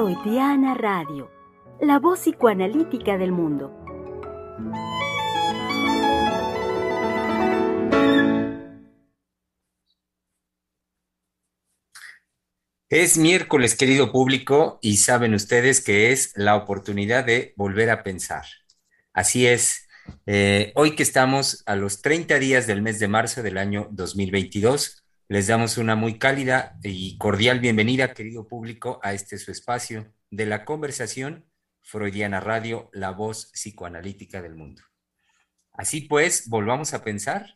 Freudiana Radio, la voz psicoanalítica del mundo. Es miércoles, querido público, y saben ustedes que es la oportunidad de volver a pensar. Así es, eh, hoy que estamos a los 30 días del mes de marzo del año 2022, les damos una muy cálida y cordial bienvenida, querido público, a este su espacio de la conversación Freudiana Radio, la voz psicoanalítica del mundo. Así pues, volvamos a pensar,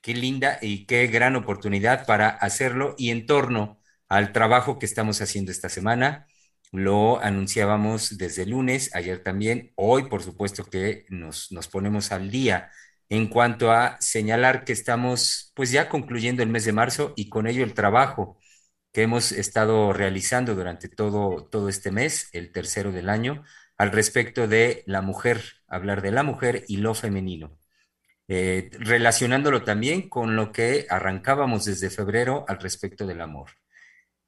qué linda y qué gran oportunidad para hacerlo y en torno al trabajo que estamos haciendo esta semana. Lo anunciábamos desde lunes, ayer también, hoy por supuesto que nos, nos ponemos al día en cuanto a señalar que estamos pues ya concluyendo el mes de marzo y con ello el trabajo que hemos estado realizando durante todo, todo este mes, el tercero del año, al respecto de la mujer, hablar de la mujer y lo femenino, eh, relacionándolo también con lo que arrancábamos desde febrero al respecto del amor.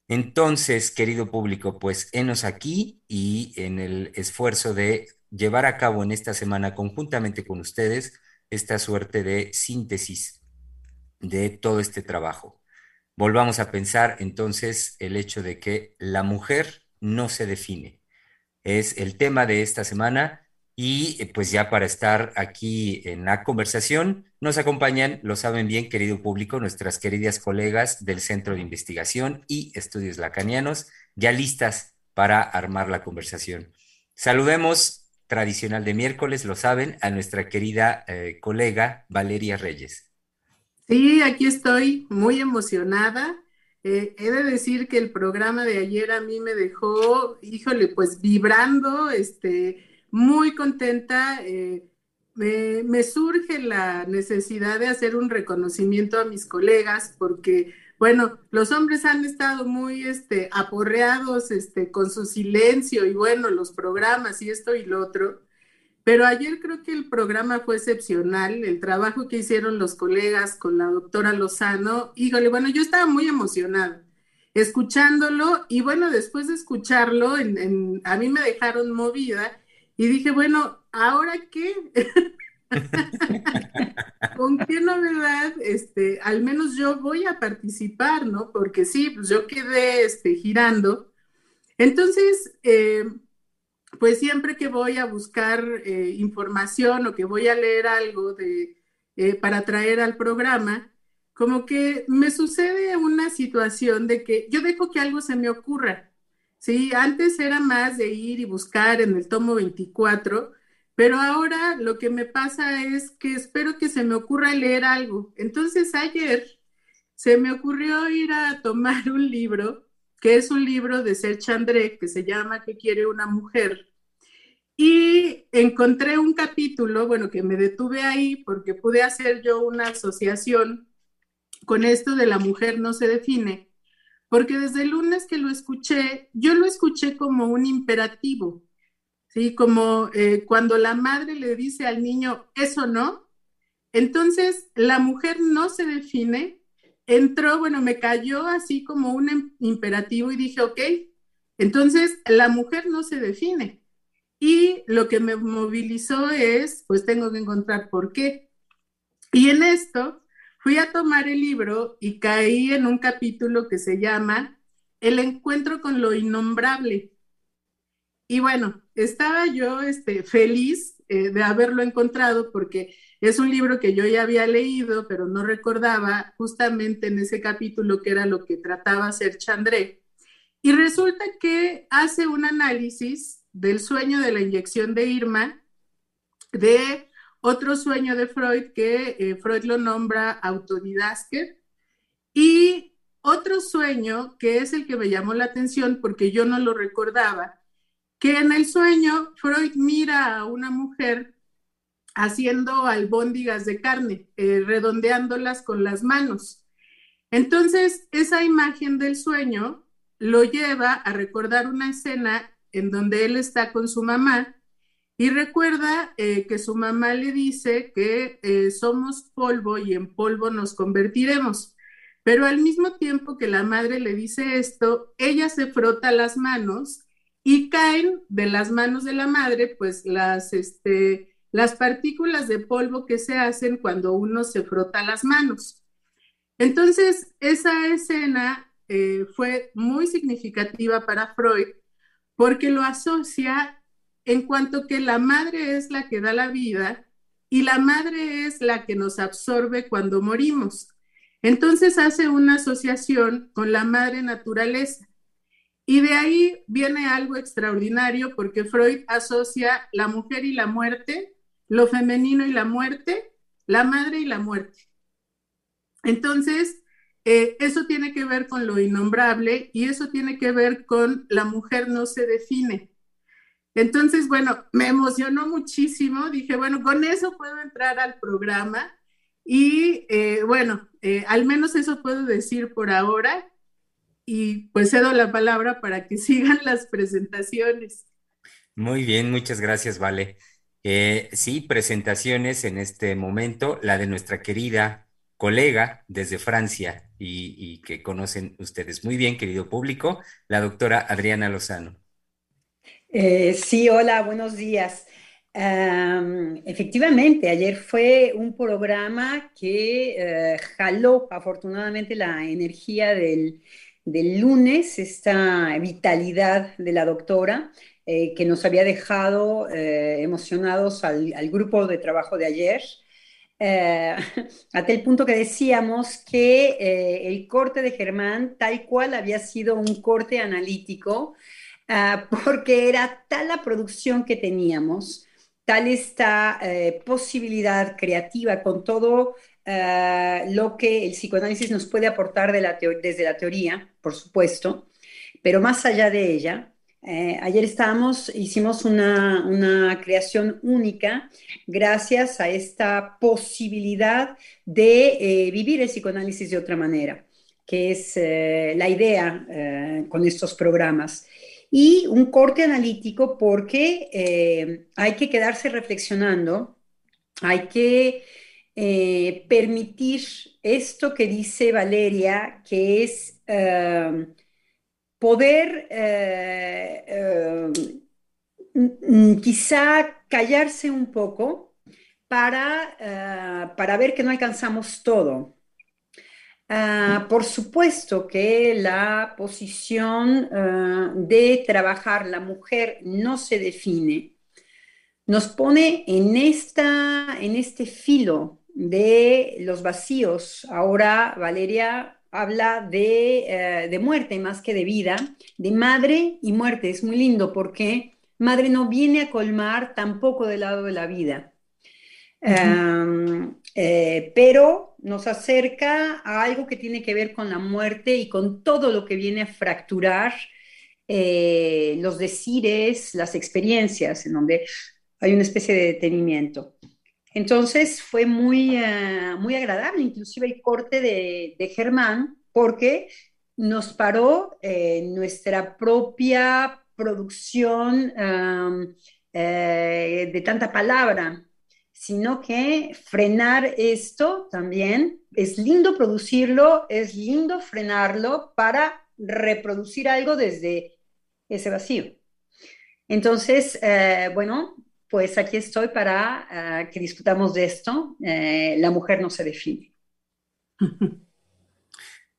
Entonces, querido público, pues enos aquí y en el esfuerzo de llevar a cabo en esta semana conjuntamente con ustedes esta suerte de síntesis de todo este trabajo. Volvamos a pensar entonces el hecho de que la mujer no se define. Es el tema de esta semana y eh, pues ya para estar aquí en la conversación nos acompañan, lo saben bien, querido público, nuestras queridas colegas del Centro de Investigación y Estudios Lacanianos, ya listas para armar la conversación. Saludemos tradicional de miércoles, lo saben, a nuestra querida eh, colega Valeria Reyes. Sí, aquí estoy muy emocionada. Eh, he de decir que el programa de ayer a mí me dejó, híjole, pues vibrando, este, muy contenta. Eh, me, me, surge la necesidad de hacer un reconocimiento a mis colegas porque bueno, los hombres han estado muy este, aporreados este, con su silencio y bueno, los programas y esto y lo otro. Pero ayer creo que el programa fue excepcional, el trabajo que hicieron los colegas con la doctora Lozano, híjole, bueno, yo estaba muy emocionada escuchándolo y bueno, después de escucharlo, a mí me dejaron movida y dije, bueno, ¿ahora qué? ¿Con qué novedad? Este, al menos yo voy a participar, ¿no? Porque sí, pues yo quedé este, girando. Entonces, eh, pues siempre que voy a buscar eh, información o que voy a leer algo de, eh, para traer al programa, como que me sucede una situación de que yo dejo que algo se me ocurra. Sí, antes era más de ir y buscar en el tomo 24 pero ahora lo que me pasa es que espero que se me ocurra leer algo. Entonces ayer se me ocurrió ir a tomar un libro, que es un libro de Serge André, que se llama ¿Qué quiere una mujer? Y encontré un capítulo, bueno, que me detuve ahí porque pude hacer yo una asociación con esto de la mujer no se define, porque desde el lunes que lo escuché, yo lo escuché como un imperativo. ¿Sí? Como eh, cuando la madre le dice al niño, eso no, entonces la mujer no se define, entró, bueno, me cayó así como un imperativo y dije, ok, entonces la mujer no se define. Y lo que me movilizó es, pues tengo que encontrar por qué. Y en esto fui a tomar el libro y caí en un capítulo que se llama El encuentro con lo innombrable. Y bueno, estaba yo este, feliz eh, de haberlo encontrado porque es un libro que yo ya había leído, pero no recordaba justamente en ese capítulo que era lo que trataba hacer Chandré. Y resulta que hace un análisis del sueño de la inyección de Irma, de otro sueño de Freud que eh, Freud lo nombra autodidasker, y otro sueño que es el que me llamó la atención porque yo no lo recordaba, que en el sueño Freud mira a una mujer haciendo albóndigas de carne, eh, redondeándolas con las manos. Entonces, esa imagen del sueño lo lleva a recordar una escena en donde él está con su mamá y recuerda eh, que su mamá le dice que eh, somos polvo y en polvo nos convertiremos. Pero al mismo tiempo que la madre le dice esto, ella se frota las manos y caen de las manos de la madre, pues las, este, las partículas de polvo que se hacen cuando uno se frota las manos. Entonces, esa escena eh, fue muy significativa para Freud porque lo asocia en cuanto que la madre es la que da la vida y la madre es la que nos absorbe cuando morimos. Entonces hace una asociación con la madre naturaleza. Y de ahí viene algo extraordinario porque Freud asocia la mujer y la muerte, lo femenino y la muerte, la madre y la muerte. Entonces, eh, eso tiene que ver con lo innombrable y eso tiene que ver con la mujer no se define. Entonces, bueno, me emocionó muchísimo. Dije, bueno, con eso puedo entrar al programa. Y eh, bueno, eh, al menos eso puedo decir por ahora. Y pues cedo la palabra para que sigan las presentaciones. Muy bien, muchas gracias, Vale. sí, presentaciones en este momento, la de nuestra querida colega desde Francia y, que conocen ustedes muy bien, querido público, la doctora Adriana Lozano. Eh, sí, hola, buenos días. efectivamente, ayer fue un programa que eh, jaló afortunadamente la energía del, lunes, esta vitalidad de la doctora, eh, que nos había dejado emocionados al, grupo de trabajo de ayer. Eh, a tal punto que decíamos que eh, el corte de Germán tal cual había sido un corte analítico, ah, porque era tal la producción que teníamos, tal esta eh, posibilidad creativa con todo lo que el psicoanálisis nos puede aportar desde la teoría, por supuesto, pero más allá de ella, eh, ayer estábamos, hicimos una, creación única gracias a esta posibilidad de eh, vivir el psicoanálisis de otra manera, que es eh, la idea con estos programas. Y un corte analítico porque hay que quedarse reflexionando, hay que permitir esto que dice Valeria, que es poder eh, eh, mm, quizá callarse un poco para, eh, para ver que no alcanzamos todo. Ah, por supuesto que la posición de trabajar la mujer no se define, nos pone en, esta, en este filo de los vacíos. Ahora Valeria habla de, eh, de, muerte más que de vida, de madre y muerte. Es muy lindo porque madre no viene a colmar tampoco del lado de la vida, eh, pero nos acerca a algo que tiene que ver con la muerte y con todo lo que viene a fracturar eh, los decires, las experiencias, en donde hay una especie de detenimiento. Entonces fue muy, eh, muy agradable, inclusive el corte de, Germán, porque nos paró eh, nuestra propia producción eh, de tanta palabra, sino que frenar esto también, es lindo producirlo, es lindo frenarlo para reproducir algo desde ese vacío. Entonces, bueno, pues aquí estoy para ah, que discutamos de esto. Eh, la mujer no se define.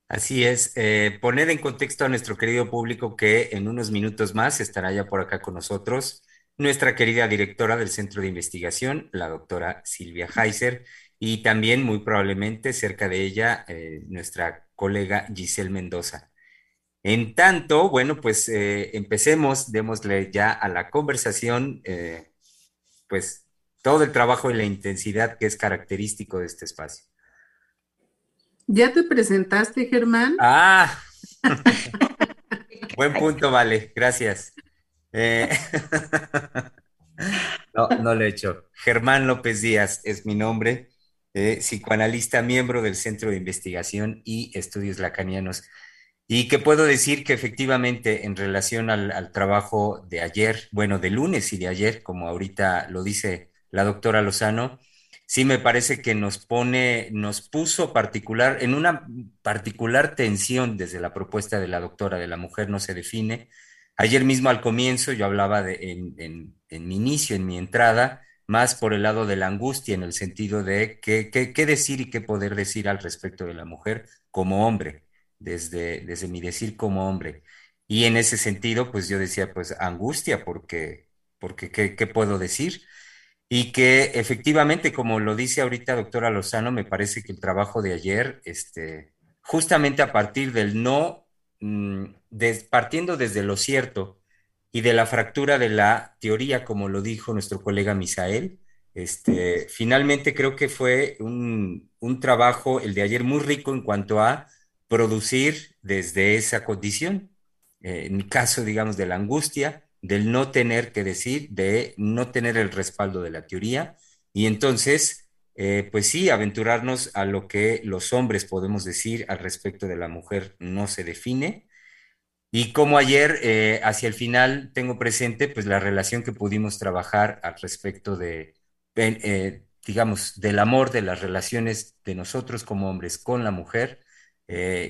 Así es, eh, poner en contexto a nuestro querido público que en unos minutos más estará ya por acá con nosotros nuestra querida directora del Centro de Investigación, la doctora Silvia Heiser, y también muy probablemente cerca de ella eh, nuestra colega Giselle Mendoza. En tanto, bueno, pues empecemos, démosle ya a la conversación pues todo el trabajo y la intensidad que es característico de este espacio. ¿Ya te presentaste, Germán? Ah, buen punto, vale, gracias. Eh, no, no lo he hecho. Germán López Díaz es mi nombre, eh, psicoanalista, miembro del Centro de Investigación y Estudios Lacanianos. Y que puedo decir que efectivamente en relación al, trabajo de ayer, bueno, de lunes y de ayer, como ahorita lo dice la doctora Lozano, sí me parece que nos pone, nos puso particular, en una particular tensión desde la propuesta de la doctora de la mujer no se define, Ayer mismo al comienzo yo hablaba de, en, en, mi inicio, en mi entrada, más por el lado de la angustia, en el sentido de qué, qué, decir y qué poder decir al respecto de la mujer como hombre, desde, desde mi decir como hombre. Y en ese sentido, pues yo decía, pues angustia, porque, porque ¿qué, puedo decir? Y que efectivamente, como lo dice ahorita doctora Lozano, me parece que el trabajo de ayer, este, justamente a partir del no, mm, partiendo desde lo cierto y de la fractura de la teoría, como lo dijo nuestro colega Misael, este, finalmente creo que fue un, trabajo, el de ayer, muy rico en cuanto a producir desde esa condición, eh, en el caso, digamos, de la angustia, del no tener que decir, de no tener el respaldo de la teoría, y entonces, eh, pues sí, aventurarnos a lo que los hombres podemos decir al respecto de la mujer no se define. Y como ayer, eh, hacia el final, tengo presente pues la relación que pudimos trabajar al respecto de, digamos, del amor, de las relaciones de nosotros como hombres con la mujer,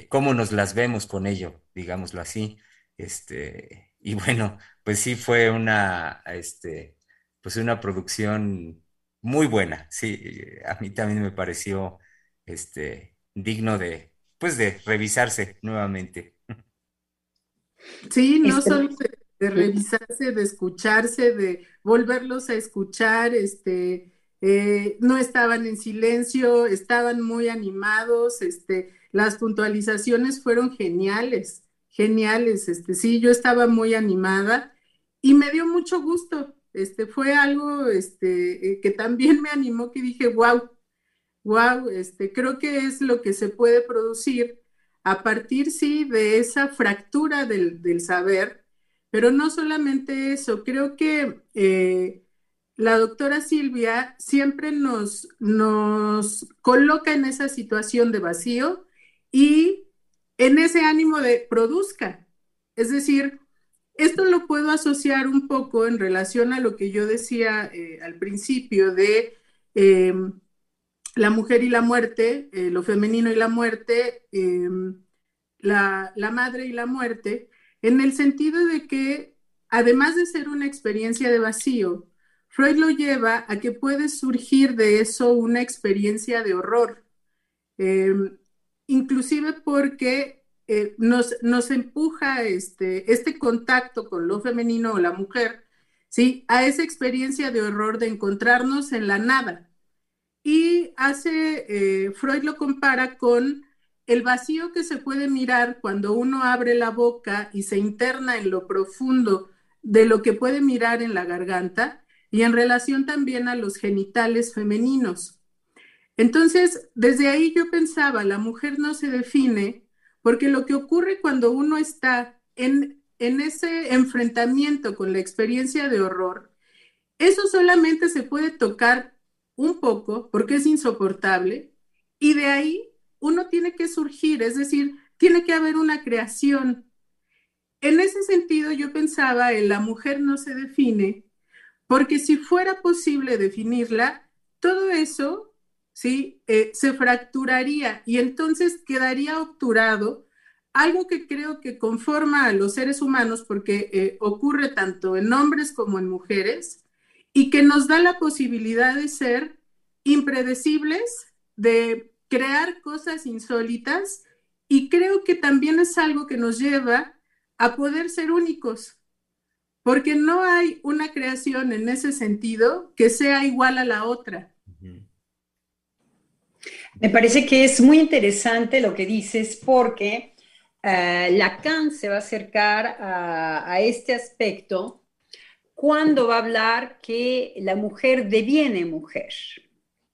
cómo nos las vemos con ello, digámoslo así. Este, y bueno, pues sí fue una, este, pues una producción muy buena. Sí, a mí también me pareció, este, digno de, pues de revisarse nuevamente. Sí, no solo de, revisarse, de escucharse, de volverlos a escuchar, este, eh, no estaban en silencio, estaban muy animados, este, las puntualizaciones fueron geniales geniales. Este, sí, yo estaba muy animada y me dio mucho gusto. Este, fue algo este, eh, que también me animó, que dije, wow, wow, este, creo que es lo que se puede producir a partir, sí, de esa fractura del, saber, pero no solamente eso, creo que eh, la doctora Silvia siempre nos, nos coloca en esa situación de vacío y en ese ánimo de produzca. Es decir, esto lo puedo asociar un poco en relación a lo que yo decía eh, al principio de em, la mujer y la muerte, eh, lo femenino y la muerte, em, la, madre y la muerte, en el sentido de que, además de ser una experiencia de vacío, Freud lo lleva a que puede surgir de eso una experiencia de horror. Em, inclusive porque eh, nos, nos, empuja este, este contacto con lo femenino o la mujer, ¿sí? A esa experiencia de horror de encontrarnos en la nada. Y hace, eh, Freud lo compara con el vacío que se puede mirar cuando uno abre la boca y se interna en lo profundo de lo que puede mirar en la garganta y en relación también a los genitales femeninos. Entonces, desde ahí yo pensaba, la mujer no se define porque lo que ocurre cuando uno está en, en ese enfrentamiento con la experiencia de horror, eso solamente se puede tocar un poco porque es insoportable y de ahí uno tiene que surgir, es decir, tiene que haber una creación. En ese sentido yo pensaba en la mujer no se define porque si fuera posible definirla, todo eso ¿sí? Eh, se fracturaría y entonces quedaría obturado algo que creo que conforma a los seres humanos porque eh, ocurre tanto en hombres como en mujeres y que nos da la posibilidad de ser impredecibles, de crear cosas insólitas y creo que también es algo que nos lleva a poder ser únicos, porque no hay una creación en ese sentido que sea igual a la otra. Me parece que es muy interesante lo que dices porque uh, Lacan se va a acercar a, este aspecto cuando va a hablar que la mujer deviene mujer.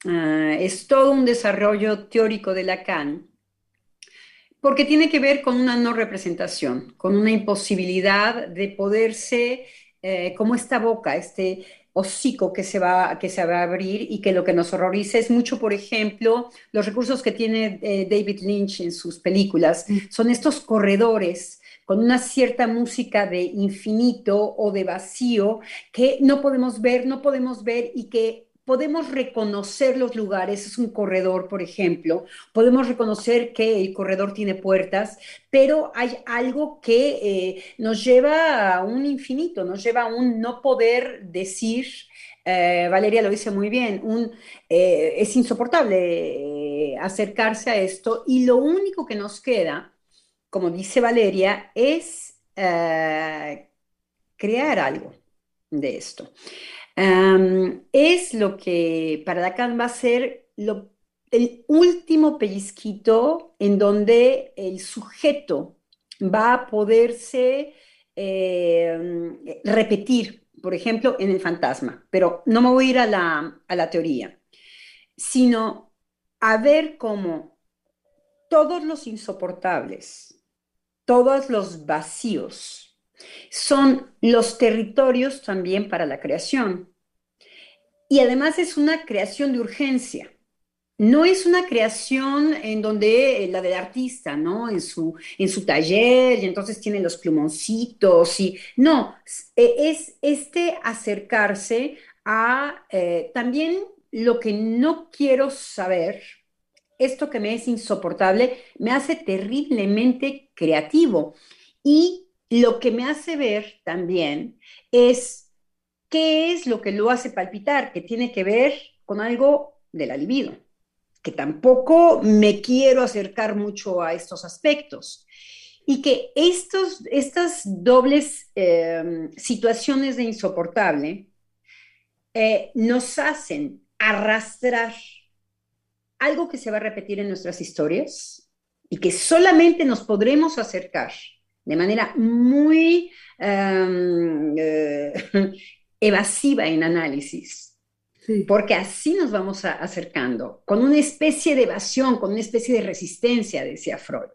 Ah, es todo un desarrollo teórico de Lacan porque tiene que ver con una no representación, con una imposibilidad de poderse, eh, como esta boca, este, hocico que se, va, que se va a abrir y que lo que nos horroriza es mucho, por ejemplo, los recursos que tiene eh, David Lynch en sus películas. Mm. Son estos corredores con una cierta música de infinito o de vacío que no podemos ver, no podemos ver y que podemos reconocer los lugares, es un corredor, por ejemplo, podemos reconocer que el corredor tiene puertas, pero hay algo que eh, nos lleva a un infinito, nos lleva a un no poder decir, eh, Valeria lo dice muy bien, eh, es insoportable acercarse a esto y lo único que nos queda, como dice Valeria, es crear algo de esto es lo que para Lacan va a ser el último pellizquito en donde el sujeto va a poderse em, repetir, por ejemplo, en el fantasma. Pero no me voy a ir a la, a la teoría, sino a ver cómo todos los insoportables, todos los vacíos, son los territorios también para la creación. Y además es una creación de urgencia. No es una creación en donde eh, la del artista, ¿no? En su, en su taller y entonces tiene los plumoncitos y no, e, es este acercarse a eh, también lo que no quiero saber, esto que me es insoportable, me hace terriblemente creativo. Y lo que me hace ver también es qué es lo que lo hace palpitar, que tiene que ver con algo de la libido, que tampoco me quiero acercar mucho a estos aspectos. Y que estos, estas dobles em, situaciones de insoportable eh, nos hacen arrastrar algo que se va a repetir en nuestras historias y que solamente nos podremos acercar de manera muy em, eh, evasiva en análisis. Porque así nos vamos acercando, con una especie de evasión, con una especie de resistencia, decía Freud,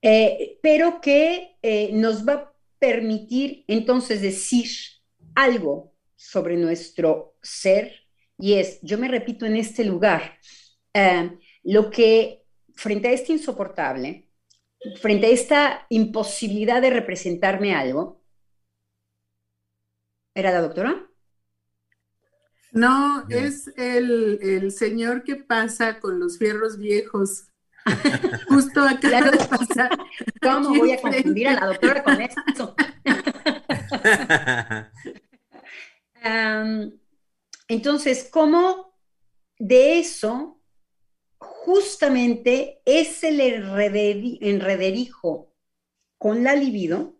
eh, pero que eh, nos va a permitir entonces decir algo sobre nuestro ser, y es, yo me repito en este lugar, lo que frente a este insoportable, frente a esta imposibilidad de representarme algo, ¿era la doctora? No, es el, señor que pasa con los fierros viejos. Justo acá ¿Cómo voy a confundir a la doctora con esto? entonces, ¿cómo de eso justamente es el enrederijo con la libido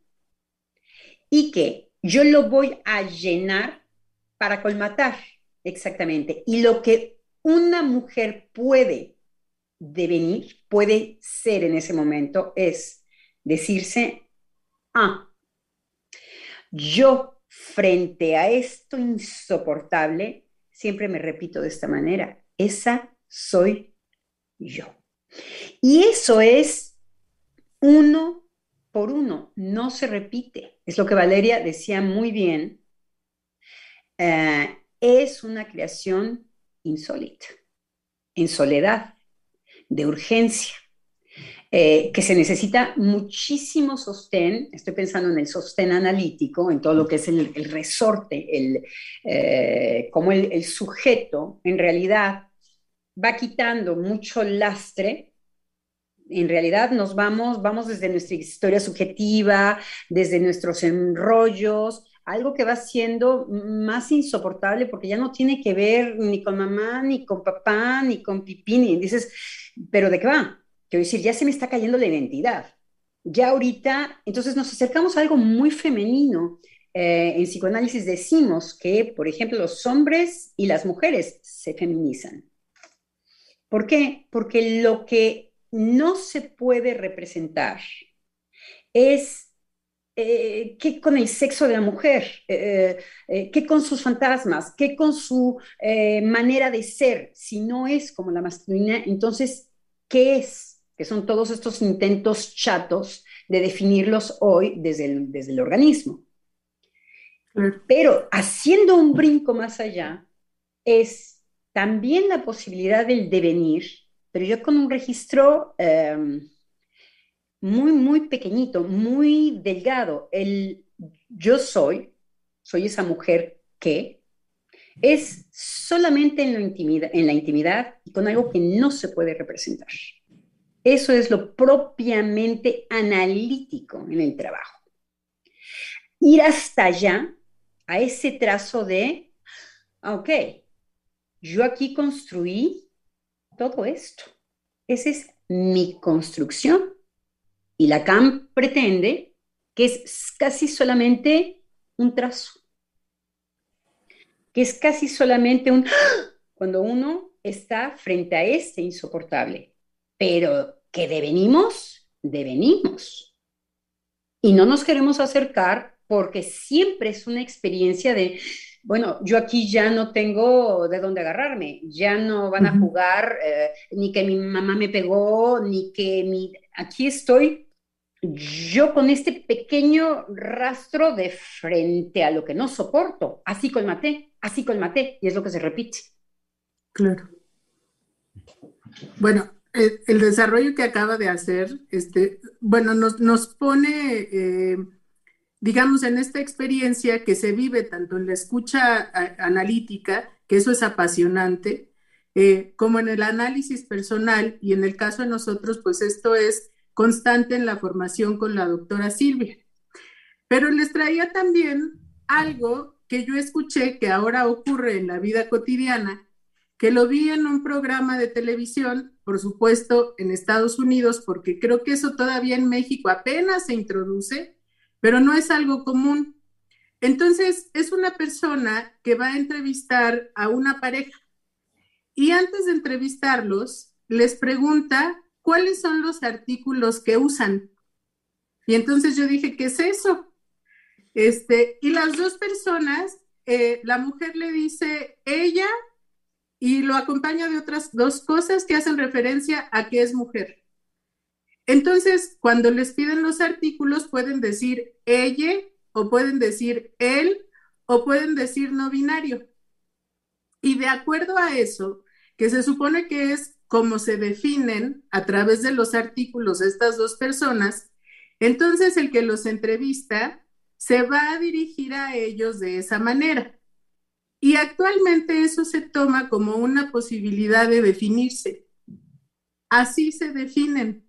y que yo lo voy a llenar para colmatar, exactamente. Y lo que una mujer puede devenir, puede ser en ese momento, es decirse, ah, yo frente a esto insoportable, siempre me repito de esta manera, esa soy yo. Y eso es uno por uno, no se repite. Es lo que Valeria decía muy bien. Eh, es una creación insólita, en soledad, de urgencia, eh, que se necesita muchísimo sostén, estoy pensando en el sostén analítico, en todo lo que es el, resorte, el, eh, como el, sujeto en realidad va quitando mucho lastre, en realidad nos vamos, vamos desde nuestra historia subjetiva, desde nuestros enrollos, algo que va siendo más insoportable porque ya no tiene que ver ni con mamá, ni con papá, ni con pipín, y dices, pero ¿de qué va? Quiero decir, ya se me está cayendo la identidad. Ya ahorita, entonces nos acercamos a algo muy femenino. Eh, en psicoanálisis decimos que, por ejemplo, los hombres y las mujeres se feminizan. ¿Por qué? Porque lo que no se puede representar es eh, qué con el sexo de la mujer, eh, eh, qué con sus fantasmas, qué con su manera de ser. Si no es como la masculina, entonces, ¿qué es? Que son todos estos intentos chatos de definirlos hoy desde el, desde el organismo. Pero haciendo un brinco más allá, es también la posibilidad del devenir, pero yo con un registro em, muy, muy pequeñito, muy delgado. El yo soy, soy esa mujer que, es solamente en, en la intimidad y con algo que no se puede representar. Eso es lo propiamente analítico en el trabajo. Ir hasta allá, a ese trazo de, ok, yo aquí construí todo esto. Esa es mi construcción. Y Lacan pretende que es casi solamente un trazo, que es casi solamente un... cuando uno está frente a este insoportable, pero que devenimos, devenimos. Y no nos queremos acercar porque siempre es una experiencia de, bueno, yo aquí ya no tengo de dónde agarrarme, ya no van a jugar eh, ni que mi mamá me pegó, ni que mi... Aquí estoy yo con este pequeño rastro de frente a lo que no soporto, así colmaté, así colmaté, y es lo que se repite. Claro. Bueno, el, desarrollo que acaba de hacer, este, bueno, nos, nos pone, eh, digamos, en esta experiencia que se vive tanto en la escucha analítica, que eso es apasionante, eh, como en el análisis personal, y en el caso de nosotros, pues esto es constante en la formación con la doctora Silvia. Pero les traía también algo que yo escuché que ahora ocurre en la vida cotidiana, que lo vi en un programa de televisión, por supuesto, en Estados Unidos, porque creo que eso todavía en México apenas se introduce, pero no es algo común. Entonces, es una persona que va a entrevistar a una pareja y antes de entrevistarlos, les pregunta ¿cuáles son los artículos que usan? Y entonces yo dije, ¿qué es eso? Este, y las dos personas, eh, la mujer le dice ella y lo acompaña de otras dos cosas que hacen referencia a que es mujer. Entonces, cuando les piden los artículos, pueden decir ella o pueden decir él o pueden decir no binario. Y de acuerdo a eso, que se supone que es cómo se definen a través de los artículos estas dos personas, entonces el que los entrevista se va a dirigir a ellos de esa manera. Y actualmente eso se toma como una posibilidad de definirse. Así se definen.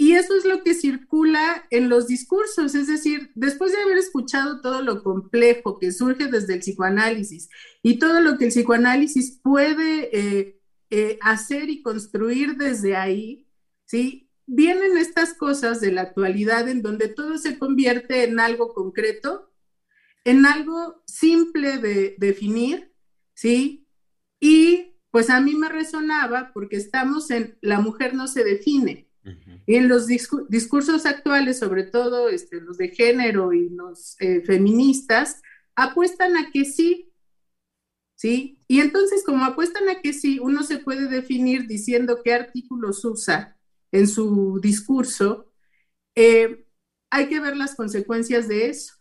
Y eso es lo que circula en los discursos, es decir, después de haber escuchado todo lo complejo que surge desde el psicoanálisis y todo lo que el psicoanálisis puede eh, eh, hacer y construir desde ahí, ¿sí? Vienen estas cosas de la actualidad en donde todo se convierte en algo concreto, en algo simple de definir, ¿sí? Y pues a mí me resonaba porque estamos en la mujer no se define. Y en los discursos actuales, sobre todo este, los de género y los eh, feministas, apuestan a que sí, ¿sí? Y entonces, como apuestan a que sí, uno se puede definir diciendo qué artículos usa en su discurso, eh, hay que ver las consecuencias de eso,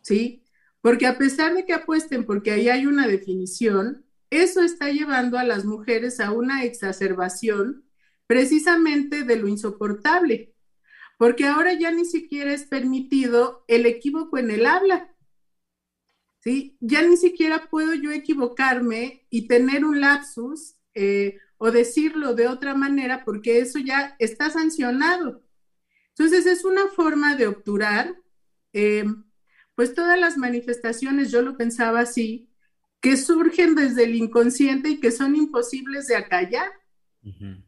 ¿sí? Porque a pesar de que apuesten porque ahí hay una definición, eso está llevando a las mujeres a una exacerbación precisamente de lo insoportable, porque ahora ya ni siquiera es permitido el equívoco en el habla. ¿sí? Ya ni siquiera puedo yo equivocarme y tener un lapsus eh, o decirlo de otra manera porque eso ya está sancionado. Entonces es una forma de obturar, eh, pues todas las manifestaciones, yo lo pensaba así, que surgen desde el inconsciente y que son imposibles de acallar,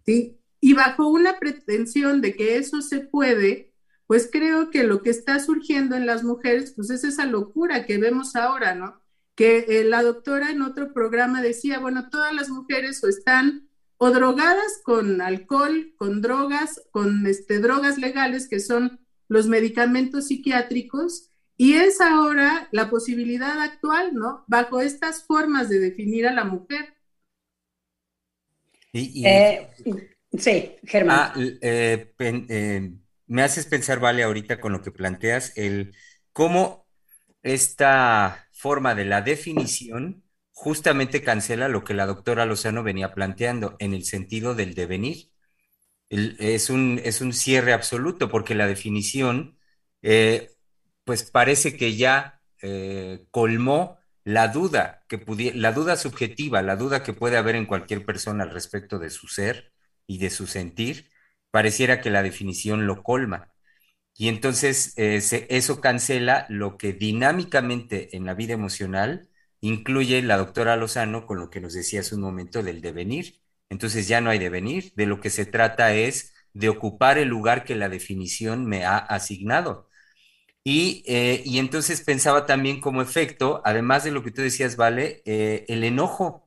¿sí? Y bajo una pretensión de que eso se puede, pues creo que lo que está surgiendo en las mujeres, pues es esa locura que vemos ahora, ¿no? Que eh, la doctora en otro programa decía, bueno, todas las mujeres o están o drogadas con alcohol, con drogas, con este, drogas legales que son los medicamentos psiquiátricos, y es ahora la posibilidad actual, ¿no? Bajo estas formas de definir a la mujer. Eh, sí, Germán. Ah, eh, me haces pensar, Vale, ahorita con lo que planteas, el cómo esta forma de la definición justamente cancela lo que la doctora Lozano venía planteando en el sentido del devenir. es, un, es un cierre absoluto porque la definición, eh, pues parece que ya eh, colmó la duda que la duda subjetiva, la duda que puede haber en cualquier persona al respecto de su ser y de su sentir, pareciera que la definición lo colma. Y entonces eh, eso cancela lo que dinámicamente en la vida emocional incluye la doctora Lozano con lo que nos decía hace un momento del devenir. Entonces ya no hay devenir, de lo que se trata es de ocupar el lugar que la definición me ha asignado. Y, eh, y entonces pensaba también como efecto, además de lo que tú decías, Vale, eh, el enojo.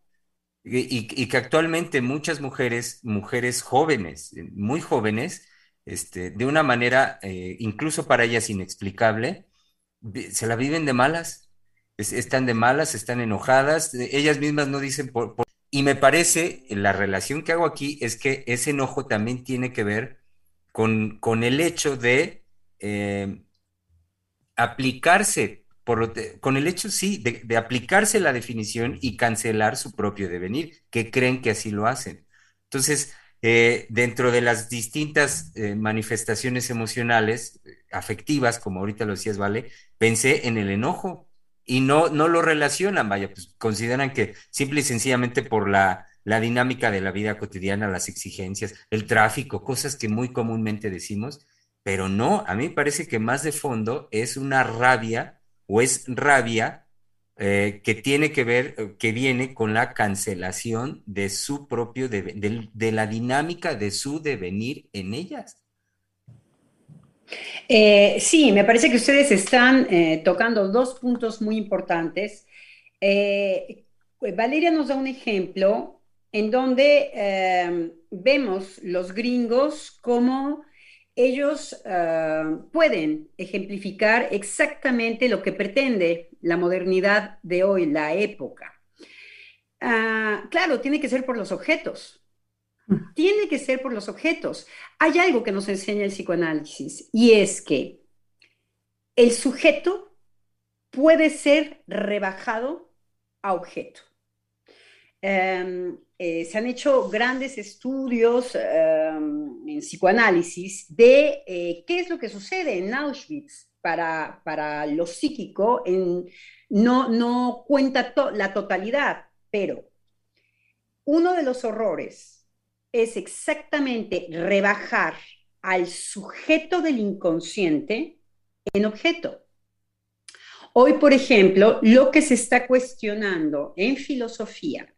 Y, que actualmente muchas mujeres, mujeres jóvenes, muy jóvenes, este, de una manera eh, incluso para ellas inexplicable, se la viven de malas, están de malas, están enojadas, ellas mismas no dicen por, Y me parece, la relación que hago aquí es que ese enojo también tiene que ver con, con el hecho de eh, aplicarse, por con el hecho, sí, de, aplicarse la definición y cancelar su propio devenir, que creen que así lo hacen. Entonces, eh, dentro de las distintas eh, manifestaciones emocionales, afectivas, como ahorita lo decías, ¿vale? Pensé en el enojo y no, no lo relacionan, vaya, pues consideran que simple y sencillamente por la, la dinámica de la vida cotidiana, las exigencias, el tráfico, cosas que muy comúnmente decimos, pero no, a mí me parece que más de fondo es una rabia o es rabia eh, que tiene que ver, eh, que viene con la cancelación de su propio, de, la dinámica de su devenir en ellas. Eh, sí, me parece que ustedes están tocando dos puntos muy importantes. Valeria nos da un ejemplo en donde vemos los gringos como ellos ah, pueden ejemplificar exactamente lo que pretende la modernidad de hoy, la época. Ah, claro, tiene que ser por los objetos. Mm. Tiene que ser por los objetos. Hay algo que nos enseña el psicoanálisis y es que el sujeto puede ser rebajado a objeto. Em, eh, se han hecho grandes estudios em, en psicoanálisis de eh, qué es lo que sucede en Auschwitz para, para lo psíquico. no, no cuenta la totalidad, pero uno de los horrores es exactamente rebajar al sujeto del inconsciente en objeto. Hoy, por ejemplo, lo que se está cuestionando en filosofía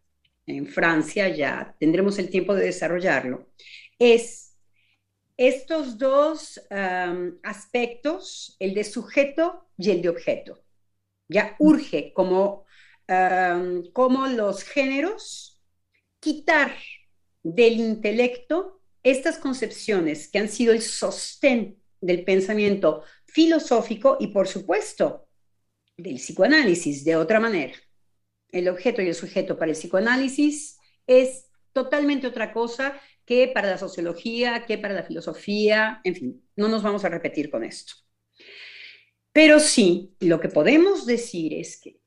en Francia, ya tendremos el tiempo de desarrollarlo, es estos dos aspectos, el de sujeto y el de objeto. Ya urge como, como los géneros quitar del intelecto estas concepciones que han sido el sostén del pensamiento filosófico y, por supuesto, del psicoanálisis de otra manera el objeto y el sujeto para el psicoanálisis es totalmente otra cosa que para la sociología, que para la filosofía, en fin, no nos vamos a repetir con esto. Pero sí, lo que podemos decir es que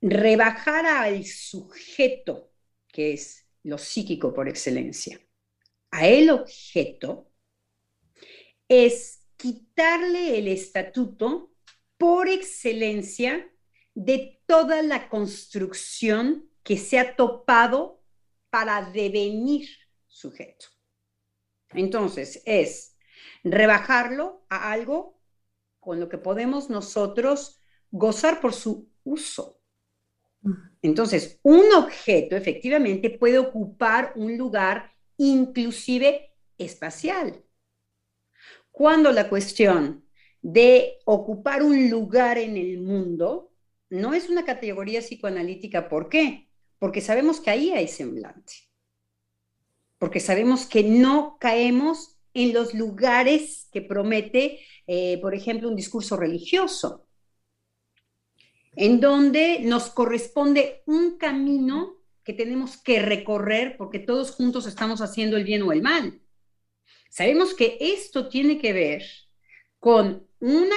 rebajar al sujeto, que es lo psíquico por excelencia, a el objeto, es quitarle el estatuto por excelencia de toda la construcción que se ha topado para devenir sujeto. Entonces, es rebajarlo a algo con lo que podemos nosotros gozar por su uso. Entonces, un objeto efectivamente puede ocupar un lugar inclusive espacial. Cuando la cuestión de ocupar un lugar en el mundo no es una categoría psicoanalítica. ¿Por qué? Porque sabemos que ahí hay semblante. Porque sabemos que no caemos en los lugares que promete, eh, por ejemplo, un discurso religioso, en donde nos corresponde un camino que tenemos que recorrer porque todos juntos estamos haciendo el bien o el mal. Sabemos que esto tiene que ver con una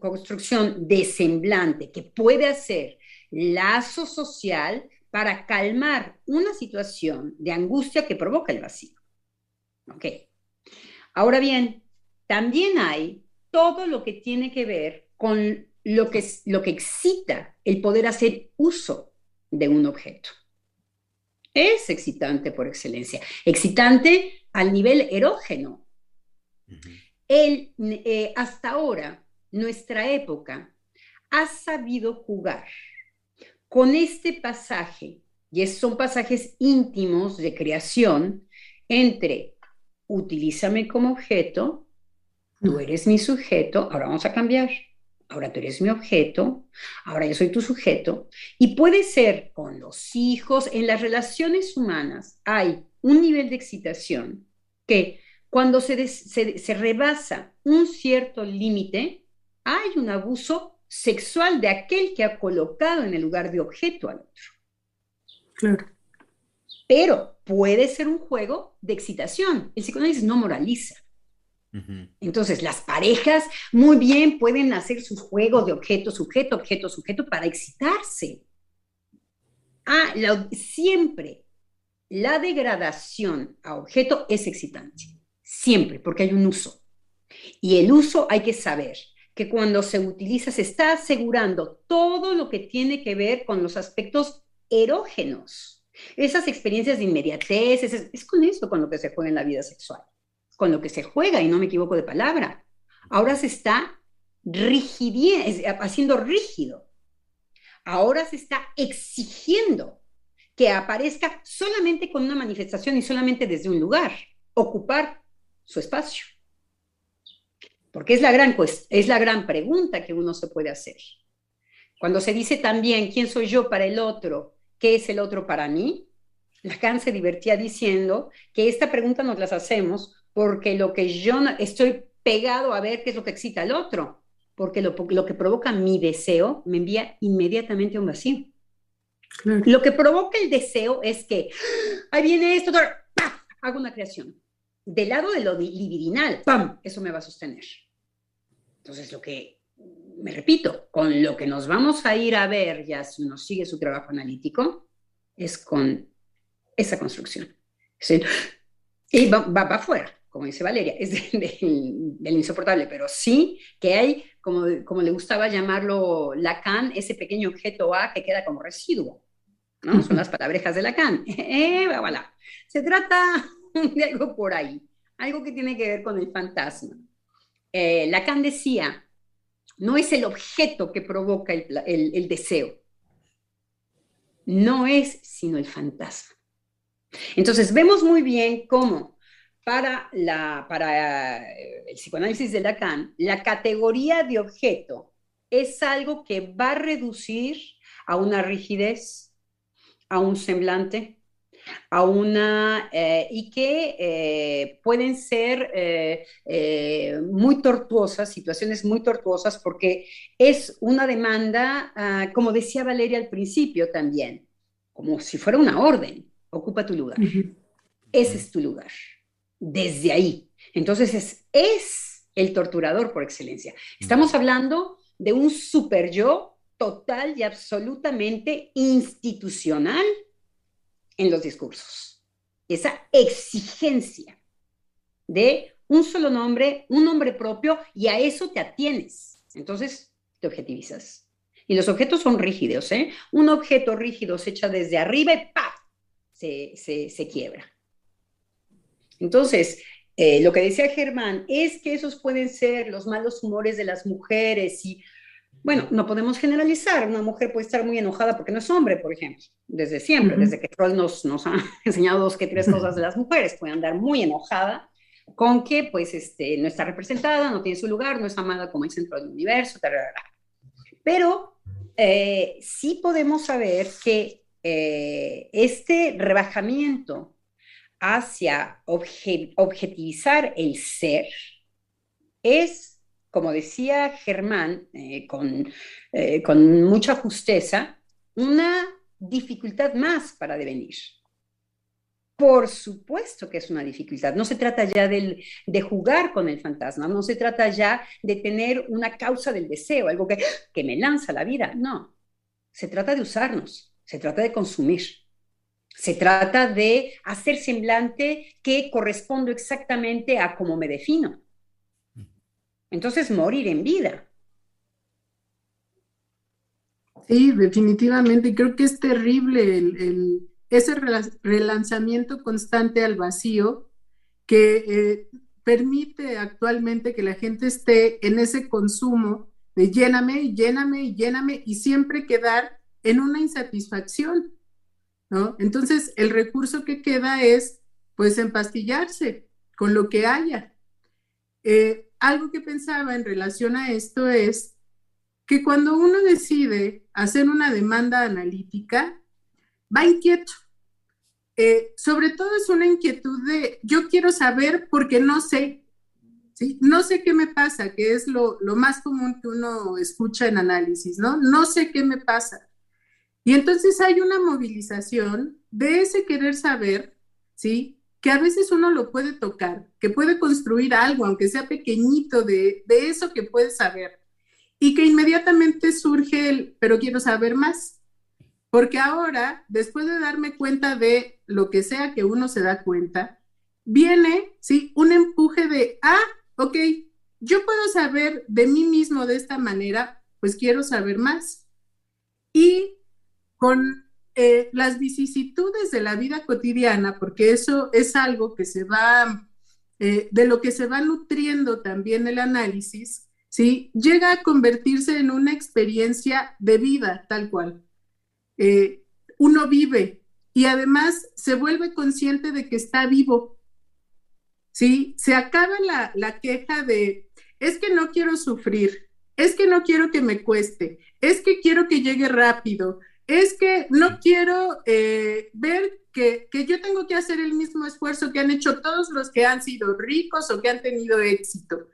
construcción de semblante que puede hacer lazo social para calmar una situación de angustia que provoca el vacío. ¿Ok? Ahora bien, también hay todo lo que tiene que ver con lo que, lo que excita el poder hacer uso de un objeto. Es excitante por excelencia. Excitante al nivel erógeno. El, eh, hasta ahora, nuestra época ha sabido jugar con este pasaje, y son pasajes íntimos de creación, entre utilízame como objeto, tú eres mi sujeto, ahora vamos a cambiar ahora tú eres mi objeto, ahora yo soy tu sujeto. Y puede ser con los hijos, en las relaciones humanas hay un nivel de excitación que cuando se, se, rebasa un cierto límite, hay un abuso sexual de aquel que ha colocado en el lugar de objeto al otro. Claro. Pero puede ser un juego de excitación. El psicoanálisis no moraliza. Entonces, las parejas muy bien pueden hacer sus juegos de objeto, sujeto, objeto, sujeto para excitarse. Ah, siempre la degradación a objeto es excitante, siempre, porque hay un uso. Y el uso hay que saber que cuando se utiliza se está asegurando todo lo que tiene que ver con los aspectos erógenos. Esas experiencias de inmediatez, es, es con eso con lo que se juega en la vida sexual con lo que se juega, y no me equivoco de palabra. Ahora se está haciendo rígido. Ahora se está exigiendo que aparezca solamente con una manifestación y solamente desde un lugar, ocupar su espacio. Porque es la gran, es la gran pregunta que uno se puede hacer. Cuando se dice también, ¿quién soy yo para el otro? ¿Qué es el otro para mí? Lacan se divertía diciendo que esta pregunta nos las hacemos porque lo que yo estoy pegado a ver qué es lo que excita al otro, porque lo, que provoca mi deseo me envía inmediatamente a un vacío. Lo que provoca el deseo es que, ahí viene esto, hago una creación. Del lado de lo libidinal, ¡pam! Eso me va a sostener. Entonces, lo que, me repito, con lo que nos vamos a ir a ver, ya si uno sigue su trabajo analítico, es con esa construcción. y va, va, va afuera como dice Valeria, es del, insoportable, pero sí que hay, como, como le gustaba llamarlo Lacan, ese pequeño objeto A que queda como residuo. ¿no? Son las palabrejas de Lacan. Eh, voilà. Se trata de algo por ahí, algo que tiene que ver con el fantasma. Eh, Lacan decía, no es el objeto que provoca el, el, el deseo, no es sino el fantasma. Entonces vemos muy bien cómo para, la, para eh, el psicoanálisis de Lacan, la categoría de objeto es algo que va a reducir a una rigidez, a un semblante, a una eh, y que eh, pueden ser muy tortuosas, situaciones muy tortuosas, porque es una demanda, ah, como decía Valeria al principio también, como si fuera una orden, ocupa tu lugar. Ese es tu lugar desde ahí. Entonces es, es el torturador por excelencia. Estamos hablando de un super yo total y absolutamente institucional en los discursos. Esa exigencia de un solo nombre, un nombre propio, y a eso te atienes. Entonces te objetivizas. Y los objetos son rígidos, ¿eh? Un objeto rígido se echa desde arriba y ¡pap! Se, se, se quiebra. Entonces, eh, lo que decía Germán es que esos pueden ser los malos humores de las mujeres y, bueno, no podemos generalizar. Una mujer puede estar muy enojada porque no es hombre, por ejemplo, desde siempre, desde que Freud nos, nos ha enseñado dos que tres cosas de las mujeres. Puede andar muy enojada con que, pues, este, no está representada, no tiene su lugar, no es amada como el centro del universo, pero eh, sí podemos saber que eh, este rebajamiento hacia objetivizar el ser es, como decía Germán, eh, con, eh, con mucha justeza, una dificultad más para devenir. Por supuesto que es una dificultad. No se trata ya de jugar con el fantasma, no se trata ya de tener una causa del deseo, algo que, que me lanza la vida. No, se trata de usarnos, se trata de consumir. Se trata de hacer semblante que corresponde exactamente a cómo me defino. Entonces, morir en vida. Sí, definitivamente. Creo que es terrible el, ese relanzamiento constante al vacío que eh, permite actualmente que la gente esté en ese consumo de lléname, lléname, lléname y siempre quedar en una insatisfacción, ¿no? Entonces, el recurso que queda es, pues, empastillarse con lo que haya. Eh, algo que pensaba en relación a esto es que cuando uno decide hacer una demanda analítica, va inquieto. Eh, sobre todo es una inquietud de yo quiero saber porque no sé. No sé qué me pasa, que es lo, lo más común que uno escucha en análisis, ¿no? No sé qué me pasa. Y entonces hay una movilización de ese querer saber, ¿sí? Que a veces uno lo puede tocar, que puede construir algo, aunque sea pequeñito, de, de eso que puede saber y que inmediatamente surge el, pero quiero saber más. Porque ahora, después de darme cuenta de lo que sea que uno se da cuenta, viene, ¿sí? Un empuje de, ah, ok, yo puedo saber de mí mismo de esta manera, pues quiero saber más. Y con eh, las vicisitudes de la vida cotidiana, porque eso es algo que se va, eh, de lo que se va nutriendo también el análisis, ¿sí? Llega a convertirse en una experiencia de vida, tal cual. Eh, uno vive y además se vuelve consciente de que está vivo, ¿sí? Se acaba la, la queja de, es que no quiero sufrir, es que no quiero que me cueste, es que quiero que llegue rápido, es que no quiero eh, ver que, que, yo tengo que hacer el mismo esfuerzo que han hecho todos los que han sido ricos o que han tenido éxito.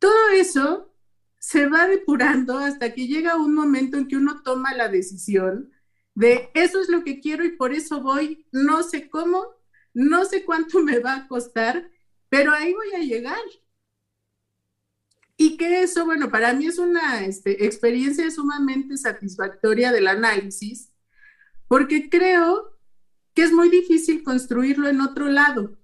Todo eso se va depurando hasta que llega un momento en que uno toma la decisión de eso es lo que quiero y por eso voy, no sé cómo, no sé cuánto me va a costar, pero ahí voy a llegar. Y que eso, bueno, para mí es una este, experiencia sumamente satisfactoria del análisis, porque creo que es muy difícil construirlo en otro lado.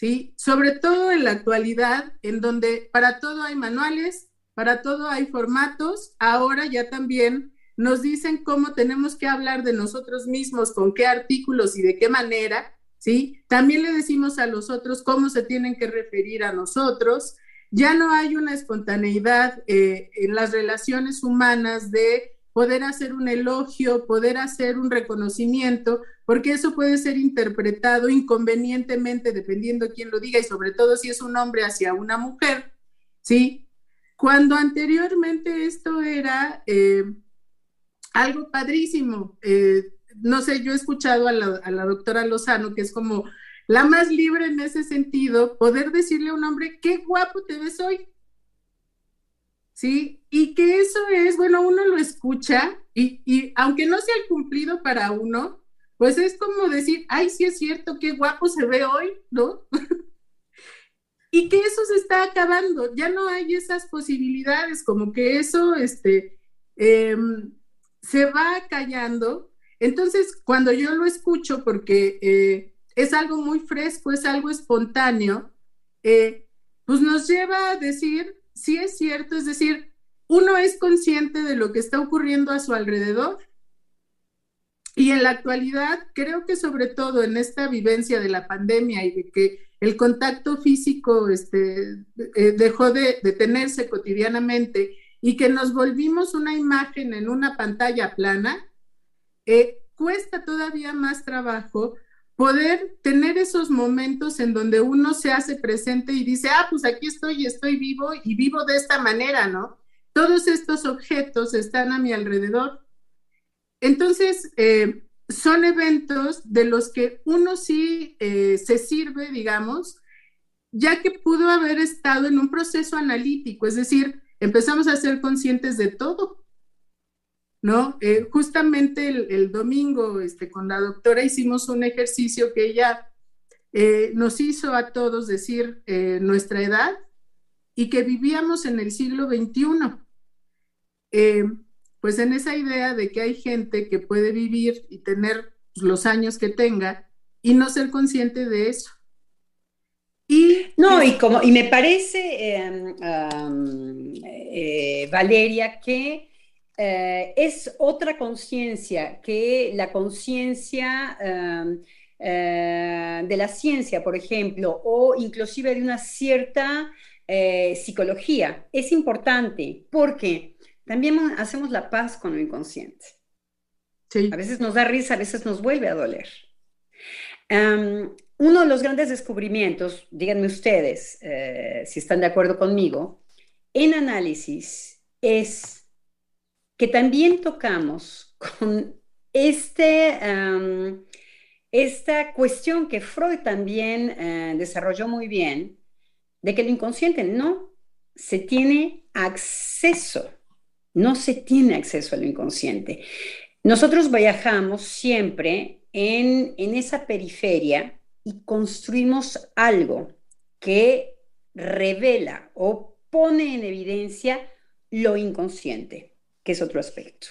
¿sí? Sobre todo en la actualidad, en donde para todo hay manuales, para todo hay formatos, ahora ya también nos dicen cómo tenemos que hablar de nosotros mismos, con qué artículos y de qué manera, ¿sí? También le decimos a los otros cómo se tienen que referir a nosotros. Ya no hay una espontaneidad eh, en las relaciones humanas de poder hacer un elogio, poder hacer un reconocimiento, porque eso puede ser interpretado inconvenientemente dependiendo de quién lo diga y sobre todo si es un hombre hacia una mujer, ¿sí? Cuando anteriormente esto era eh, algo padrísimo, eh, no sé, yo he escuchado a la doctora Lozano, que es como la más libre en ese sentido, poder decirle a un hombre, qué guapo te ves hoy, ¿sí? Y que eso es, bueno, uno lo escucha y, aunque no sea el cumplido para uno, pues es como decir, ay, sí es cierto, qué guapo se ve hoy, ¿no? y que eso se está acabando, ya no hay esas posibilidades, como que eso, este, em, se va callando. Entonces, cuando yo lo escucho, porque eh, es algo muy fresco, es algo espontáneo, eh, pues nos lleva a decir, sí es cierto, es decir, uno es consciente de lo que está ocurriendo a su alrededor. Y en la actualidad creo que sobre todo en esta vivencia de la pandemia y de que el contacto físico este, eh, dejó de, tenerse cotidianamente y que nos volvimos una imagen en una pantalla plana, eh, cuesta todavía más trabajo poder tener esos momentos en donde uno se hace presente y dice, ah, pues aquí estoy estoy vivo y vivo de esta manera, ¿no? Todos estos objetos están a mi alrededor. Entonces, eh, son eventos de los que uno sí eh, se sirve, digamos, ya que pudo haber estado en un proceso analítico, es decir, empezamos a ser conscientes de todo, ¿no? Eh, justamente el, domingo este, con la doctora hicimos un ejercicio que ella eh, nos hizo a todos decir eh, nuestra edad y que vivíamos en el siglo XXI. pues en esa idea de que hay gente que puede vivir y tener los años que tenga y no ser consciente de eso. Y, no, y, como, y me parece, Valeria, que eh, es otra conciencia que la conciencia em, eh, de la ciencia, por ejemplo, o inclusive de una cierta eh, psicología. Es importante porque también hacemos la paz con lo inconsciente. A veces nos da risa, a veces nos vuelve a doler. Em, uno de los grandes descubrimientos, díganme ustedes si están de acuerdo conmigo, en análisis es que también tocamos con este, esta cuestión que Freud también eh, desarrolló muy bien, de que el inconsciente no se tiene acceso, no se tiene acceso al inconsciente. Nosotros viajamos siempre en, en esa periferia y construimos algo que revela o pone en evidencia lo inconsciente, que es otro aspecto.